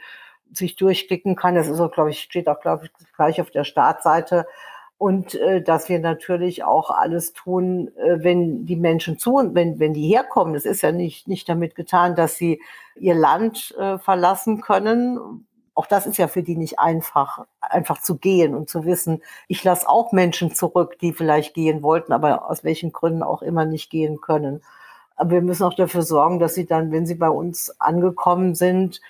Speaker 4: sich durchklicken kann. Das ist auch, glaube ich, steht auch, glaube ich, gleich auf der Startseite. Und äh, dass wir natürlich auch alles tun, äh, wenn die Menschen zu und wenn, wenn die herkommen. Es ist ja nicht, nicht damit getan, dass sie ihr Land äh, verlassen können. Auch das ist ja für die nicht einfach, einfach zu gehen und zu wissen, ich lasse auch Menschen zurück, die vielleicht gehen wollten, aber aus welchen Gründen auch immer nicht gehen können. Aber wir müssen auch dafür sorgen, dass sie dann, wenn sie bei uns angekommen sind,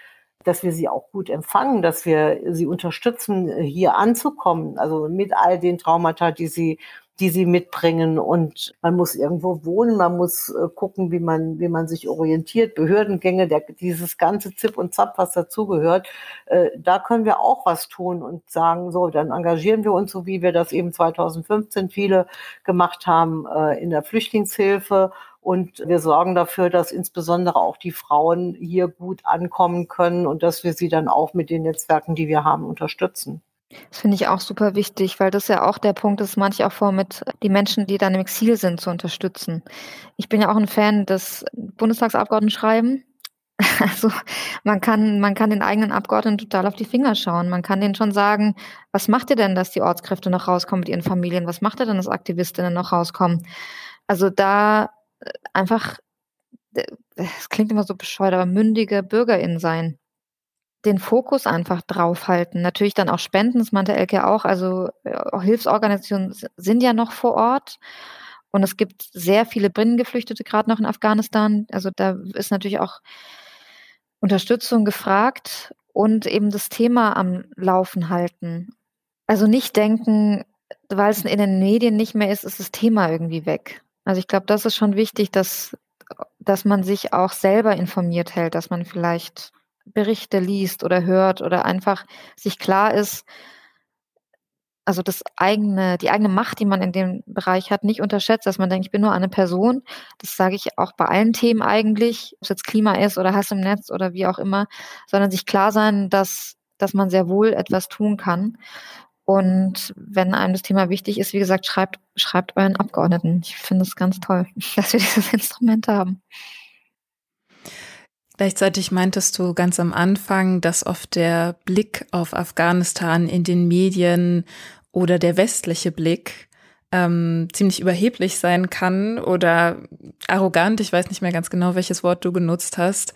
Speaker 4: dass wir sie auch gut empfangen, dass wir sie unterstützen, hier anzukommen. Also mit all den Traumata, die sie, die sie mitbringen. Und man muss irgendwo wohnen, man muss äh, gucken, wie man, wie man sich orientiert, Behördengänge, der, dieses ganze Zip und Zap, was dazugehört. Äh, da können wir auch was tun und sagen, so, dann engagieren wir uns, so wie wir das eben 2015 viele gemacht haben, äh, in der Flüchtlingshilfe und wir sorgen dafür, dass insbesondere auch die Frauen hier gut ankommen können und dass wir sie dann auch mit den Netzwerken, die wir haben, unterstützen.
Speaker 2: Das finde ich auch super wichtig, weil das ja auch der Punkt ist, manche auch vor, mit die Menschen, die dann im Exil sind, zu unterstützen. Ich bin ja auch ein Fan des Bundestagsabgeordneten schreiben. Also man kann, man kann den eigenen Abgeordneten total auf die Finger schauen. Man kann denen schon sagen, was macht ihr denn, dass die Ortskräfte noch rauskommen mit ihren Familien? Was macht ihr denn, dass Aktivistinnen noch rauskommen? Also da äh, einfach, äh, es klingt immer so bescheuert, aber mündige BürgerInnen sein den Fokus einfach draufhalten. Natürlich dann auch Spenden, das meinte Elke auch. Also äh, Hilfsorganisationen sind ja noch vor Ort. Und es gibt sehr viele Binnengeflüchtete, gerade noch in Afghanistan. Also da ist natürlich auch Unterstützung gefragt und eben das Thema am Laufen halten. Also nicht denken, weil es in den Medien nicht mehr ist, ist das Thema irgendwie weg. Also ich glaube, das ist schon wichtig, dass, dass man sich auch selber informiert hält, dass man vielleicht Berichte liest oder hört oder einfach sich klar ist, also das eigene, die eigene Macht, die man in dem Bereich hat, nicht unterschätzt, dass man denkt, ich bin nur eine Person. Das sage ich auch bei allen Themen eigentlich, ob es jetzt Klima ist oder Hass im Netz oder wie auch immer, sondern sich klar sein, dass, dass man sehr wohl etwas tun kann. Und wenn einem das Thema wichtig ist, wie gesagt, schreibt, schreibt euren Abgeordneten. Ich finde es ganz toll, dass wir dieses Instrument haben.
Speaker 3: Gleichzeitig meintest du ganz am Anfang, dass oft der Blick auf Afghanistan in den Medien oder der westliche Blick ähm, ziemlich überheblich sein kann oder arrogant. Ich weiß nicht mehr ganz genau, welches Wort du genutzt hast.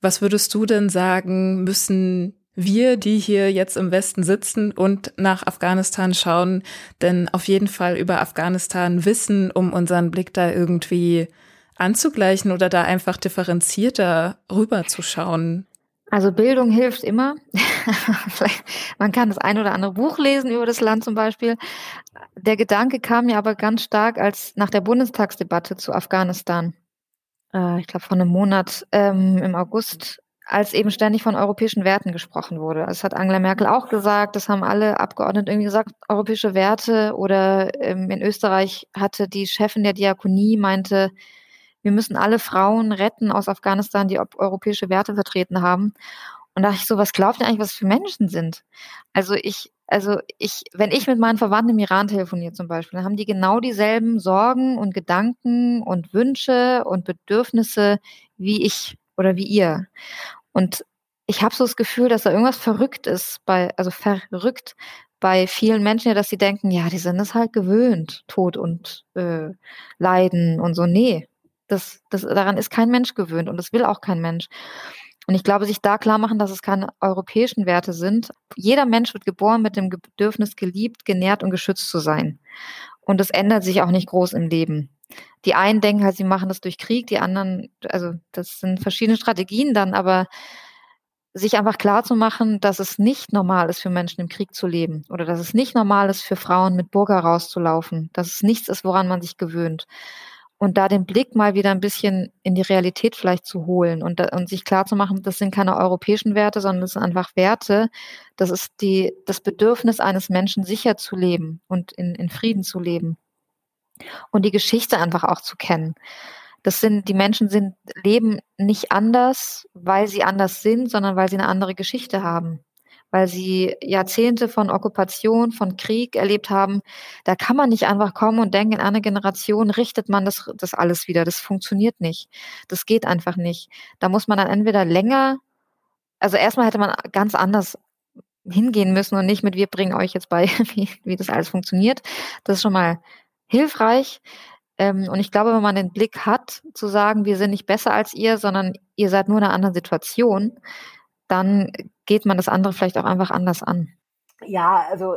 Speaker 3: Was würdest du denn sagen, müssen wir, die hier jetzt im Westen sitzen und nach Afghanistan schauen, denn auf jeden Fall über Afghanistan wissen, um unseren Blick da irgendwie anzugleichen oder da einfach differenzierter rüberzuschauen?
Speaker 2: Also Bildung hilft immer. Man kann das ein oder andere Buch lesen über das Land zum Beispiel. Der Gedanke kam mir aber ganz stark als nach der Bundestagsdebatte zu Afghanistan. Äh, ich glaube, vor einem Monat ähm, im August als eben ständig von europäischen Werten gesprochen wurde. Das hat Angela Merkel auch gesagt, das haben alle Abgeordneten irgendwie gesagt, europäische Werte. Oder ähm, in Österreich hatte die Chefin der Diakonie meinte, wir müssen alle Frauen retten aus Afghanistan, die europäische Werte vertreten haben. Und da dachte ich so, was glaubt ihr eigentlich, was für Menschen sind? Also ich, also ich, wenn ich mit meinen Verwandten im Iran telefoniere zum Beispiel, dann haben die genau dieselben Sorgen und Gedanken und Wünsche und Bedürfnisse wie ich oder wie ihr. Und ich habe so das Gefühl, dass da irgendwas verrückt ist bei, also verrückt bei vielen Menschen dass sie denken, ja, die sind es halt gewöhnt, Tod und äh, Leiden und so. Nee, das, das, daran ist kein Mensch gewöhnt und das will auch kein Mensch. Und ich glaube, sich da klar machen, dass es keine europäischen Werte sind. Jeder Mensch wird geboren mit dem Bedürfnis, geliebt, genährt und geschützt zu sein. Und das ändert sich auch nicht groß im Leben. Die einen denken halt, sie machen das durch Krieg, die anderen, also das sind verschiedene Strategien dann, aber sich einfach klar zu machen, dass es nicht normal ist für Menschen im Krieg zu leben oder dass es nicht normal ist für Frauen mit Burka rauszulaufen, dass es nichts ist, woran man sich gewöhnt und da den Blick mal wieder ein bisschen in die Realität vielleicht zu holen und, und sich klar zu machen, das sind keine europäischen Werte, sondern das sind einfach Werte. Das ist die, das Bedürfnis eines Menschen, sicher zu leben und in, in Frieden zu leben. Und die Geschichte einfach auch zu kennen. Das sind, die Menschen sind, leben nicht anders, weil sie anders sind, sondern weil sie eine andere Geschichte haben weil sie Jahrzehnte von Okkupation, von Krieg erlebt haben. Da kann man nicht einfach kommen und denken, in einer Generation richtet man das, das alles wieder. Das funktioniert nicht. Das geht einfach nicht. Da muss man dann entweder länger, also erstmal hätte man ganz anders hingehen müssen und nicht mit, wir bringen euch jetzt bei, wie, wie das alles funktioniert. Das ist schon mal hilfreich. Ähm, und ich glaube, wenn man den Blick hat, zu sagen, wir sind nicht besser als ihr, sondern ihr seid nur in einer anderen Situation, dann geht man das andere vielleicht auch einfach anders an.
Speaker 4: Ja, also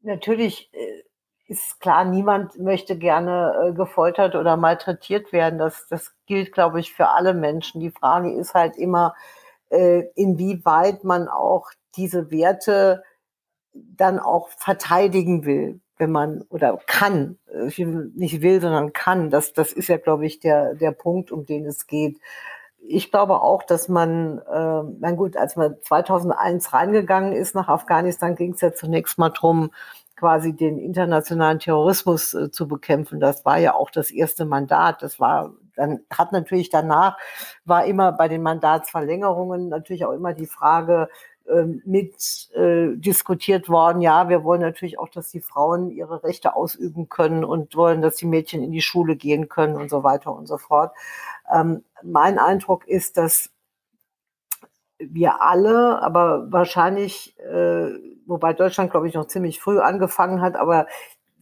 Speaker 4: natürlich äh, ist klar, niemand möchte gerne äh, gefoltert oder malträtiert werden. Das, das gilt, glaube ich, für alle Menschen. Die Frage ist halt immer, äh, inwieweit man auch diese Werte dann auch verteidigen will. wenn man oder kann, nicht will, sondern kann. Das, das ist ja, glaube ich, der, der Punkt, um den es geht. Ich glaube auch, dass man, äh, na gut, als man 2001 reingegangen ist nach Afghanistan, ging es ja zunächst mal drum, quasi den internationalen Terrorismus äh, zu bekämpfen. Das war ja auch das erste Mandat. Das war dann hat natürlich danach war immer bei den Mandatsverlängerungen natürlich auch immer die Frage, mit äh, diskutiert worden. Ja, wir wollen natürlich auch, dass die Frauen ihre Rechte ausüben können und wollen, dass die Mädchen in die Schule gehen können und so weiter und so fort. Ähm, mein Eindruck ist, dass wir alle, aber wahrscheinlich, äh, wobei Deutschland, glaube ich, noch ziemlich früh angefangen hat, aber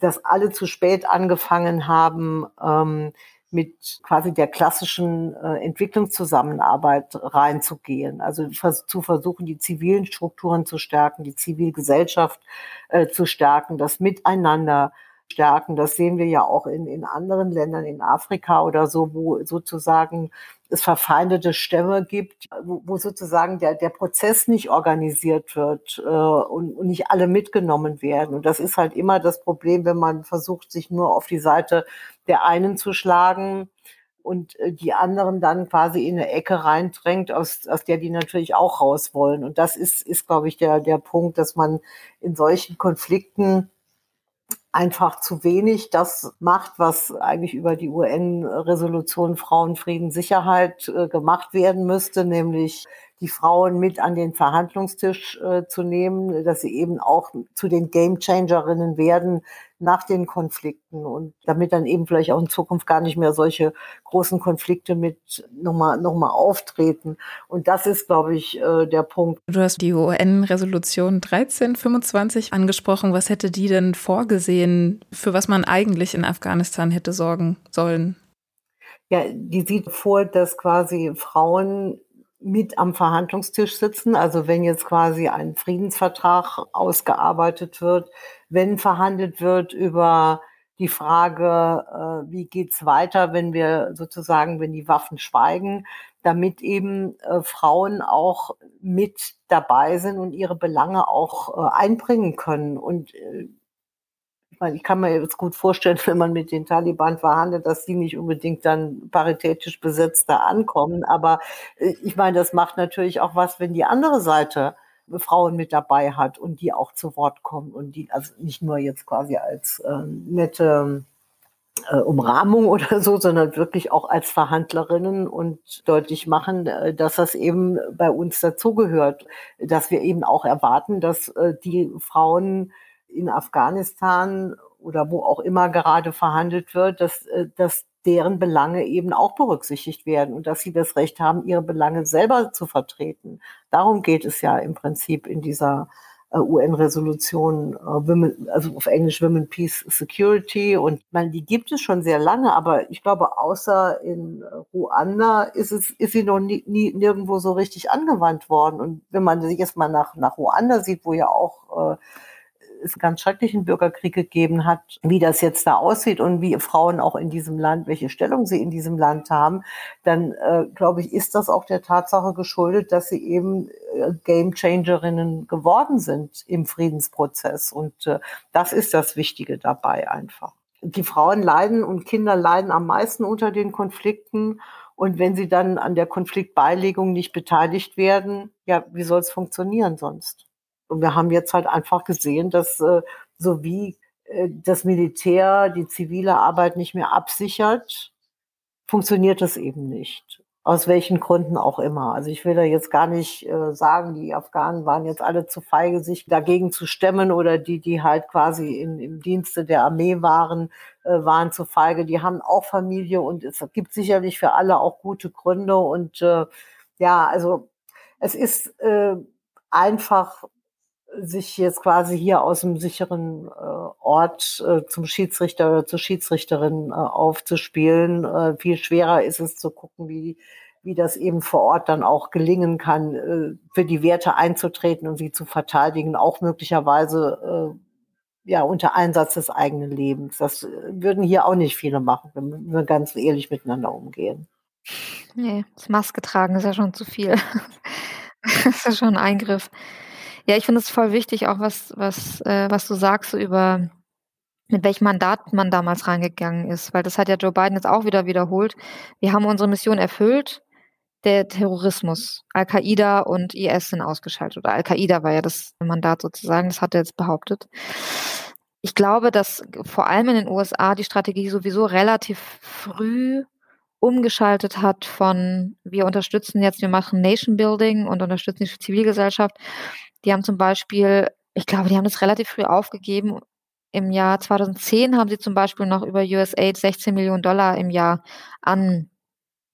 Speaker 4: dass alle zu spät angefangen haben, ähm, mit quasi der klassischen äh, Entwicklungszusammenarbeit reinzugehen. Also zu versuchen, die zivilen Strukturen zu stärken, die Zivilgesellschaft äh, zu stärken, das Miteinander stärken. Das sehen wir ja auch in, in anderen Ländern, in Afrika oder so, wo sozusagen es verfeindete Stämme gibt, wo, wo sozusagen der, der Prozess nicht organisiert wird äh, und, und nicht alle mitgenommen werden. Und das ist halt immer das Problem, wenn man versucht, sich nur auf die Seite der einen zu schlagen und äh, die anderen dann quasi in eine Ecke reindrängt, aus, aus der die natürlich auch raus wollen. Und das ist, ist glaube ich, der, der Punkt, dass man in solchen Konflikten einfach zu wenig. Das macht, was eigentlich über die UN-Resolution Frauen, Frieden, Sicherheit äh, gemacht werden müsste, nämlich die Frauen mit an den Verhandlungstisch äh, zu nehmen, dass sie eben auch zu den Gamechangerinnen werden nach den Konflikten und damit dann eben vielleicht auch in Zukunft gar nicht mehr solche großen Konflikte mit nochmal noch mal auftreten. Und das ist, glaube ich, äh, der Punkt.
Speaker 3: Du hast die UN-Resolution 1325 angesprochen. Was hätte die denn vorgesehen, für was man eigentlich in Afghanistan hätte sorgen sollen?
Speaker 4: Ja, die sieht vor, dass quasi Frauen mit am Verhandlungstisch sitzen. Also wenn jetzt quasi ein Friedensvertrag ausgearbeitet wird, wenn verhandelt wird über die Frage, äh, wie geht's weiter, wenn wir sozusagen, wenn die Waffen schweigen, damit eben äh, Frauen auch mit dabei sind und ihre Belange auch äh, einbringen können. Und meine, ich kann mir jetzt gut vorstellen, wenn man mit den Taliban verhandelt, dass die nicht unbedingt dann paritätisch besetzt da ankommen. Aber äh, ich meine, das macht natürlich auch was, wenn die andere Seite Frauen mit dabei hat und die auch zu Wort kommen und die also nicht nur jetzt quasi als äh, nette äh, Umrahmung oder so, sondern wirklich auch als Verhandlerinnen und deutlich machen, äh, dass das eben bei uns dazugehört, dass wir eben auch erwarten, dass äh, die Frauen in Afghanistan oder wo auch immer gerade verhandelt wird, dass, äh, dass deren Belange eben auch berücksichtigt werden und dass sie das Recht haben, ihre Belange selber zu vertreten. Darum geht es ja im Prinzip in dieser äh, UN-Resolution, äh, also auf Englisch Women, Peace, Security. Und meine, die gibt es schon sehr lange, aber ich glaube, außer in Ruanda ist es, ist sie noch nie, nie nirgendwo so richtig angewandt worden. Und wenn man sich jetzt mal nach, nach Ruanda sieht, wo ja auch äh, es ganz schrecklichen Bürgerkrieg gegeben hat, wie das jetzt da aussieht und wie Frauen auch in diesem Land, welche Stellung sie in diesem Land haben, dann äh, glaube ich, ist das auch der Tatsache geschuldet, dass sie eben äh, Game Changerinnen geworden sind im Friedensprozess. Und äh, das ist das Wichtige dabei einfach. Die Frauen leiden und Kinder leiden am meisten unter den Konflikten. Und wenn sie dann an der Konfliktbeilegung nicht beteiligt werden, ja, wie soll es funktionieren sonst? Und wir haben jetzt halt einfach gesehen, dass äh, so wie äh, das Militär die zivile Arbeit nicht mehr absichert, funktioniert das eben nicht. Aus welchen Gründen auch immer. Also ich will da jetzt gar nicht äh, sagen, die Afghanen waren jetzt alle zu feige, sich dagegen zu stemmen oder die, die halt quasi in, im Dienste der Armee waren, äh, waren zu feige. Die haben auch Familie und es gibt sicherlich für alle auch gute Gründe. Und äh, ja, also es ist äh, einfach sich jetzt quasi hier aus dem sicheren äh, Ort äh, zum Schiedsrichter oder zur Schiedsrichterin äh, aufzuspielen. Äh, viel schwerer ist es zu gucken, wie, wie das eben vor Ort dann auch gelingen kann, äh, für die Werte einzutreten und sie zu verteidigen, auch möglicherweise äh, ja unter Einsatz des eigenen Lebens. Das würden hier auch nicht viele machen, wenn wir ganz ehrlich miteinander umgehen.
Speaker 2: Nee, das Maske tragen ist ja schon zu viel. das ist ja schon ein Eingriff. Ja, ich finde es voll wichtig, auch was, was, äh, was du sagst so über mit welchem Mandat man damals reingegangen ist, weil das hat ja Joe Biden jetzt auch wieder wiederholt. Wir haben unsere Mission erfüllt. Der Terrorismus, Al-Qaida und IS sind ausgeschaltet. Oder Al-Qaida war ja das Mandat sozusagen, das hat er jetzt behauptet. Ich glaube, dass vor allem in den USA die Strategie sowieso relativ früh umgeschaltet hat von wir unterstützen jetzt, wir machen Nation Building und unterstützen die Zivilgesellschaft. Die haben zum Beispiel, ich glaube, die haben das relativ früh aufgegeben im Jahr 2010 haben sie zum Beispiel noch über USAID 16 Millionen Dollar im Jahr an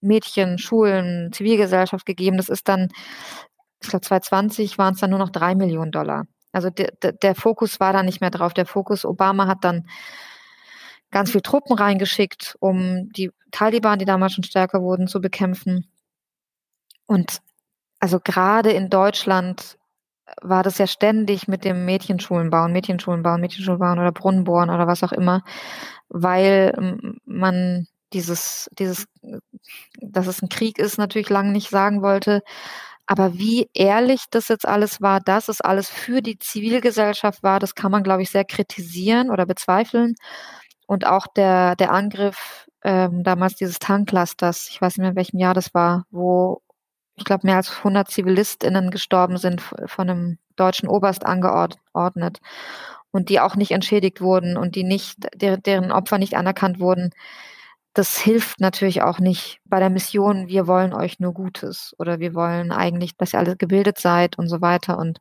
Speaker 2: Mädchen, Schulen, Zivilgesellschaft gegeben. Das ist dann, ich glaube 2020 waren es dann nur noch drei Millionen Dollar. Also de, de, der Fokus war da nicht mehr drauf. Der Fokus, Obama hat dann ganz viel Truppen reingeschickt, um die Taliban, die damals schon stärker wurden, zu bekämpfen. Und also gerade in Deutschland war das ja ständig mit dem Mädchenschulen bauen, Mädchenschulen bauen, Mädchenschulen bauen oder Brunnen bohren oder was auch immer, weil man dieses, dieses, dass es ein Krieg ist, natürlich lange nicht sagen wollte. Aber wie ehrlich das jetzt alles war, dass es alles für die Zivilgesellschaft war, das kann man, glaube ich, sehr kritisieren oder bezweifeln. Und auch der, der Angriff ähm, damals dieses Tanklasters, ich weiß nicht mehr, in welchem Jahr das war, wo ich glaube, mehr als 100 ZivilistInnen gestorben sind von einem deutschen Oberst angeordnet und die auch nicht entschädigt wurden und die nicht, deren Opfer nicht anerkannt wurden. Das hilft natürlich auch nicht bei der Mission, wir wollen euch nur Gutes oder wir wollen eigentlich, dass ihr alle gebildet seid und so weiter. Und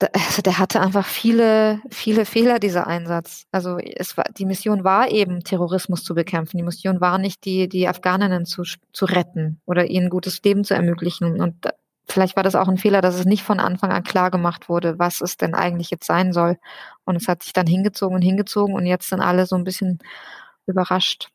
Speaker 2: also der hatte einfach viele, viele Fehler, dieser Einsatz. Also es war, die Mission war eben, Terrorismus zu bekämpfen. Die Mission war nicht, die, die Afghaninnen zu, zu retten oder ihnen gutes Leben zu ermöglichen. Und vielleicht war das auch ein Fehler, dass es nicht von Anfang an klar gemacht wurde, was es denn eigentlich jetzt sein soll. Und es hat sich dann hingezogen und hingezogen und jetzt sind alle so ein bisschen überrascht.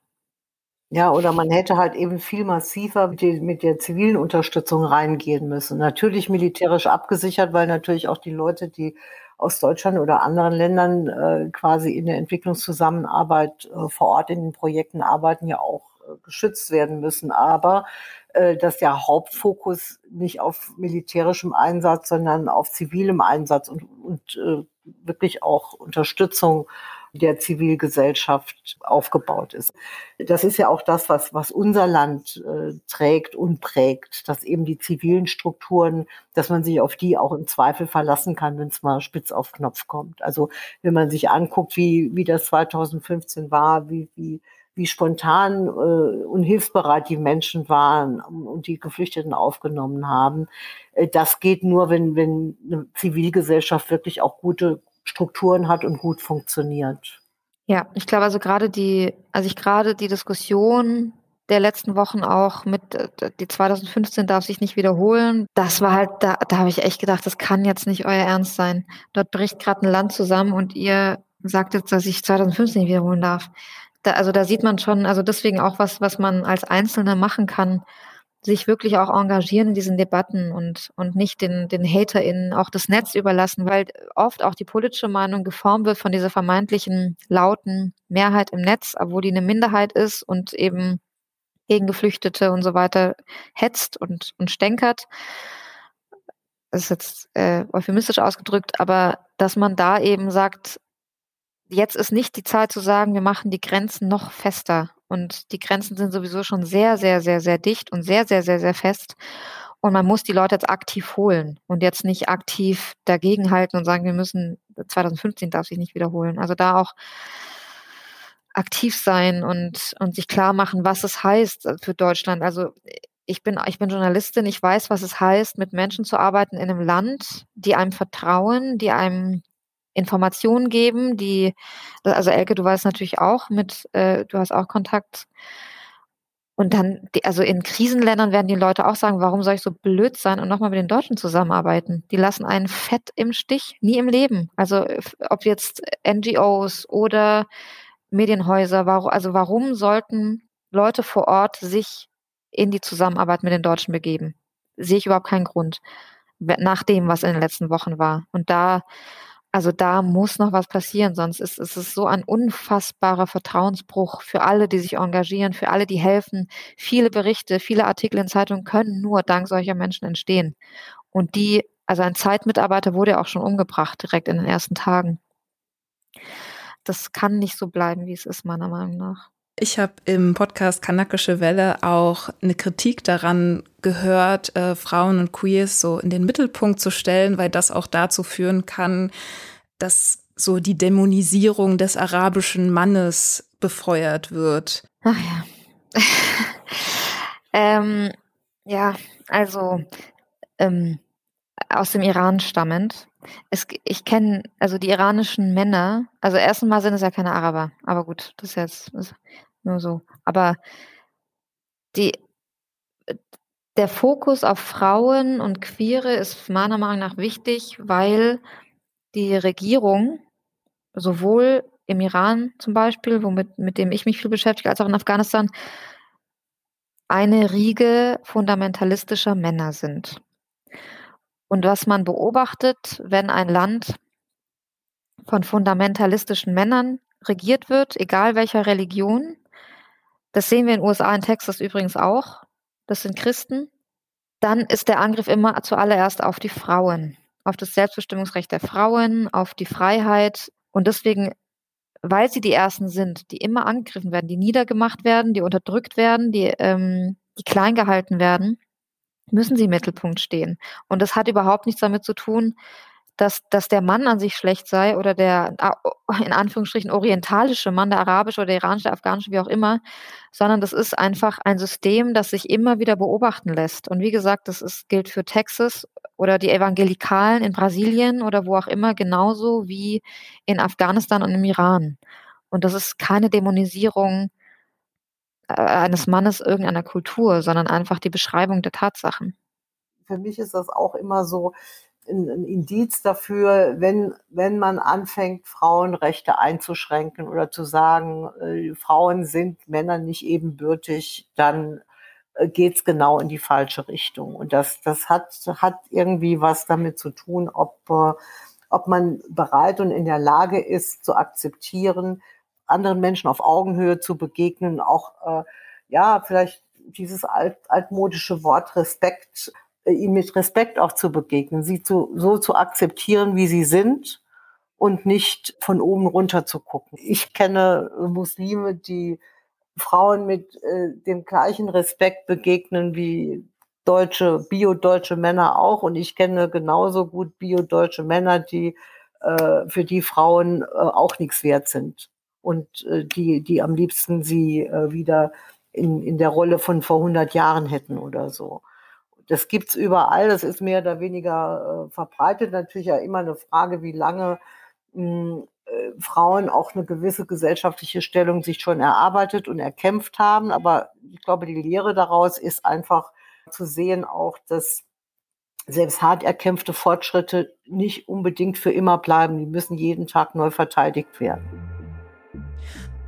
Speaker 4: Ja, oder man hätte halt eben viel massiver mit, die, mit der zivilen Unterstützung reingehen müssen. Natürlich militärisch abgesichert, weil natürlich auch die Leute, die aus Deutschland oder anderen Ländern äh, quasi in der Entwicklungszusammenarbeit äh, vor Ort in den Projekten arbeiten, ja auch äh, geschützt werden müssen. Aber äh, dass der Hauptfokus nicht auf militärischem Einsatz, sondern auf zivilem Einsatz und, und äh, wirklich auch Unterstützung der Zivilgesellschaft aufgebaut ist. Das ist ja auch das, was, was unser Land äh, trägt und prägt, dass eben die zivilen Strukturen, dass man sich auf die auch im Zweifel verlassen kann, wenn es mal spitz auf Knopf kommt. Also wenn man sich anguckt, wie, wie das 2015 war, wie, wie, wie spontan äh, und hilfsbereit die Menschen waren und die Geflüchteten aufgenommen haben. Äh, das geht nur, wenn, wenn eine Zivilgesellschaft wirklich auch gute Strukturen hat und gut funktioniert.
Speaker 2: Ja, ich glaube also gerade die, also ich gerade die Diskussion der letzten Wochen auch mit, äh, die 2015 darf sich nicht wiederholen. Das war halt, da, da habe ich echt gedacht, das kann jetzt nicht euer Ernst sein. Dort bricht gerade ein Land zusammen und ihr sagt jetzt, dass ich 2015 nicht wiederholen darf. Da, also da sieht man schon, also deswegen auch was, was man als Einzelne machen kann, sich wirklich auch engagieren in diesen Debatten und, und nicht den, den HaterInnen auch das Netz überlassen, weil oft auch die politische Meinung geformt wird von dieser vermeintlichen lauten Mehrheit im Netz, obwohl die eine Minderheit ist und eben gegen Geflüchtete und so weiter hetzt und, und stänkert. Das ist jetzt äh, euphemistisch ausgedrückt, aber dass man da eben sagt, jetzt ist nicht die Zeit zu sagen, wir machen die Grenzen noch fester und die Grenzen sind sowieso schon sehr, sehr, sehr, sehr dicht und sehr, sehr, sehr, sehr fest. Und man muss die Leute jetzt aktiv holen und jetzt nicht aktiv dagegenhalten und sagen, wir müssen 2015 darf sich nicht wiederholen. Also da auch aktiv sein und, und sich klar machen, was es heißt für Deutschland. Also ich bin, ich bin Journalistin, ich weiß, was es heißt, mit Menschen zu arbeiten in einem Land, die einem vertrauen, die einem Informationen geben, die, also Elke, du weißt natürlich auch mit, äh, du hast auch Kontakt. Und dann, die, also in Krisenländern werden die Leute auch sagen, warum soll ich so blöd sein und nochmal mit den Deutschen zusammenarbeiten? Die lassen einen fett im Stich, nie im Leben. Also ob jetzt NGOs oder Medienhäuser, warum, also warum sollten Leute vor Ort sich in die Zusammenarbeit mit den Deutschen begeben? Sehe ich überhaupt keinen Grund. Nach dem, was in den letzten Wochen war. Und da also da muss noch was passieren, sonst ist, ist es so ein unfassbarer Vertrauensbruch für alle, die sich engagieren, für alle, die helfen. Viele Berichte, viele Artikel in Zeitungen können nur dank solcher Menschen entstehen. Und die, also ein Zeitmitarbeiter wurde ja auch schon umgebracht direkt in den ersten Tagen. das kann nicht so bleiben, wie es ist, meiner Meinung nach.
Speaker 3: Ich habe im Podcast Kanakische Welle auch eine Kritik daran gehört, äh, Frauen und Queers so in den Mittelpunkt zu stellen, weil das auch dazu führen kann, dass so die Dämonisierung des arabischen Mannes befeuert wird.
Speaker 2: Ach ja. ähm, ja, also ähm, aus dem Iran stammend. Es, ich kenne also die iranischen Männer, also erstens mal sind es ja keine Araber, aber gut, das ist jetzt ist nur so. Aber die, der Fokus auf Frauen und Queere ist meiner Meinung nach wichtig, weil die Regierung sowohl im Iran zum Beispiel, womit, mit dem ich mich viel beschäftige, als auch in Afghanistan, eine Riege fundamentalistischer Männer sind. Und was man beobachtet, wenn ein Land von fundamentalistischen Männern regiert wird, egal welcher Religion, das sehen wir in den USA in Texas übrigens auch, das sind Christen, dann ist der Angriff immer zuallererst auf die Frauen, auf das Selbstbestimmungsrecht der Frauen, auf die Freiheit. Und deswegen weil sie die Ersten sind, die immer angegriffen werden, die niedergemacht werden, die unterdrückt werden, die, ähm, die klein gehalten werden, müssen sie im Mittelpunkt stehen. Und das hat überhaupt nichts damit zu tun, dass, dass der Mann an sich schlecht sei oder der in Anführungsstrichen orientalische Mann, der arabische oder der iranische, der afghanische, wie auch immer, sondern das ist einfach ein System, das sich immer wieder beobachten lässt. Und wie gesagt, das ist, gilt für Texas oder die Evangelikalen in Brasilien oder wo auch immer genauso wie in Afghanistan und im Iran. Und das ist keine Dämonisierung eines Mannes irgendeiner Kultur, sondern einfach die Beschreibung der Tatsachen.
Speaker 4: Für mich ist das auch immer so, ein, ein Indiz dafür, wenn, wenn man anfängt, Frauenrechte einzuschränken oder zu sagen, äh, Frauen sind Männern nicht ebenbürtig, dann äh, geht's genau in die falsche Richtung. Und das, das hat, hat irgendwie was damit zu tun, ob, äh, ob man bereit und in der Lage ist, zu akzeptieren, anderen Menschen auf Augenhöhe zu begegnen, auch, äh, ja, vielleicht dieses alt, altmodische Wort Respekt äh, ihm mit Respekt auch zu begegnen, sie zu, so zu akzeptieren, wie sie sind und nicht von oben runter zu gucken. Ich kenne Muslime, die Frauen mit äh, dem gleichen Respekt begegnen wie deutsche, bio-deutsche Männer auch. Und ich kenne genauso gut bio-deutsche Männer, die äh, für die Frauen äh, auch nichts wert sind. Und äh, die, die am liebsten sie äh, wieder in, in der Rolle von vor 100 Jahren hätten oder so das gibt's überall, das ist mehr oder weniger äh, verbreitet. Natürlich ja immer eine Frage, wie lange mh, hm, äh, Frauen auch eine gewisse gesellschaftliche Stellung sich schon erarbeitet und erkämpft haben. Aber ich glaube, die Lehre daraus ist einfach zu sehen auch, dass selbst hart erkämpfte Fortschritte nicht unbedingt für immer bleiben. Die müssen jeden Tag neu verteidigt werden.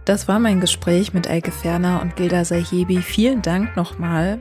Speaker 3: Das war mein Gespräch mit Elke Ferner und Gilda Sahibi. Vielen Dank nochmal.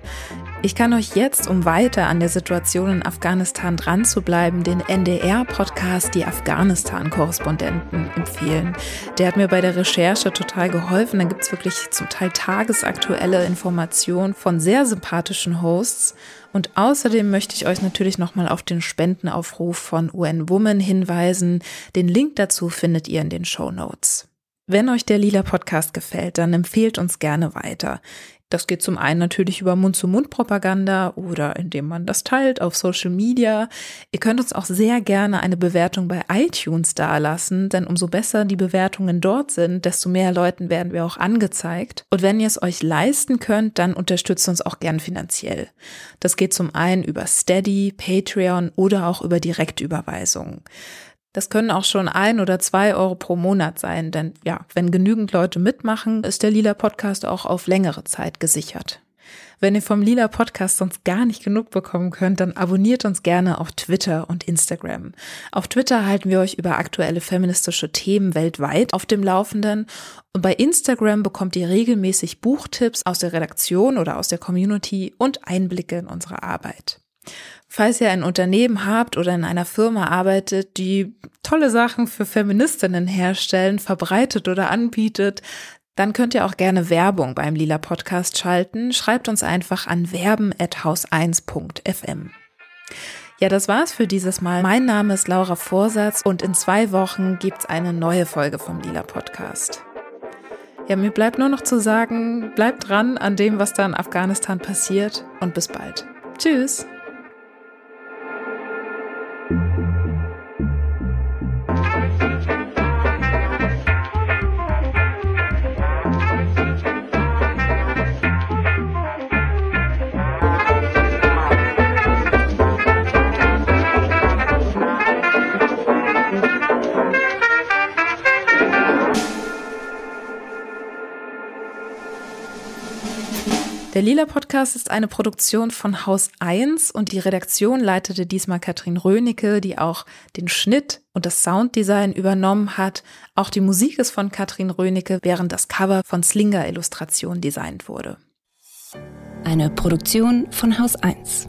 Speaker 3: Ich kann euch jetzt, um weiter an der Situation in Afghanistan dran zu bleiben, den NDR-Podcast Die Afghanistan-Korrespondenten empfehlen. Der hat mir bei der Recherche total geholfen. Da gibt es wirklich zum Teil tagesaktuelle Informationen von sehr sympathischen Hosts. Und außerdem möchte ich euch natürlich nochmal auf den Spendenaufruf von UN Woman hinweisen. Den Link dazu findet ihr in den Show Notes. Wenn euch der Lila Podcast gefällt, dann empfehlt uns gerne weiter. Das geht zum einen natürlich über Mund-zu-Mund-Propaganda oder indem man das teilt auf Social Media. Ihr könnt uns auch sehr gerne eine Bewertung bei iTunes dalassen, denn umso besser die Bewertungen dort sind, desto mehr Leuten werden wir auch angezeigt. Und wenn ihr es euch leisten könnt, dann unterstützt uns auch gern finanziell. Das geht zum einen über Steady, Patreon oder auch über Direktüberweisungen. Das können auch schon ein oder zwei Euro pro Monat sein, denn ja, wenn genügend Leute mitmachen, ist der Lila Podcast auch auf längere Zeit gesichert. Wenn ihr vom Lila Podcast sonst gar nicht genug bekommen könnt, dann abonniert uns gerne auf Twitter und Instagram. Auf Twitter halten wir euch über aktuelle feministische Themen weltweit auf dem Laufenden und bei Instagram bekommt ihr regelmäßig Buchtipps aus der Redaktion oder aus der Community und Einblicke in unsere Arbeit. Falls ihr ein Unternehmen habt oder in einer Firma arbeitet, die tolle Sachen für Feministinnen herstellen, verbreitet oder anbietet, dann könnt ihr auch gerne Werbung beim Lila Podcast schalten. Schreibt uns einfach an werben@haus1.fm. Ja, das war's für dieses Mal. Mein Name ist Laura Vorsatz und in zwei Wochen gibt's eine neue Folge vom Lila Podcast. Ja, mir bleibt nur noch zu sagen, bleibt dran an dem, was da in Afghanistan passiert und bis bald. Tschüss! Der Lila Podcast ist eine Produktion von Haus 1 und die Redaktion leitete diesmal Katrin Rönecke, die auch den Schnitt und das Sounddesign übernommen hat. Auch die Musik ist von Katrin Rönecke, während das Cover von Slinger Illustration designt wurde.
Speaker 1: Eine Produktion von Haus 1.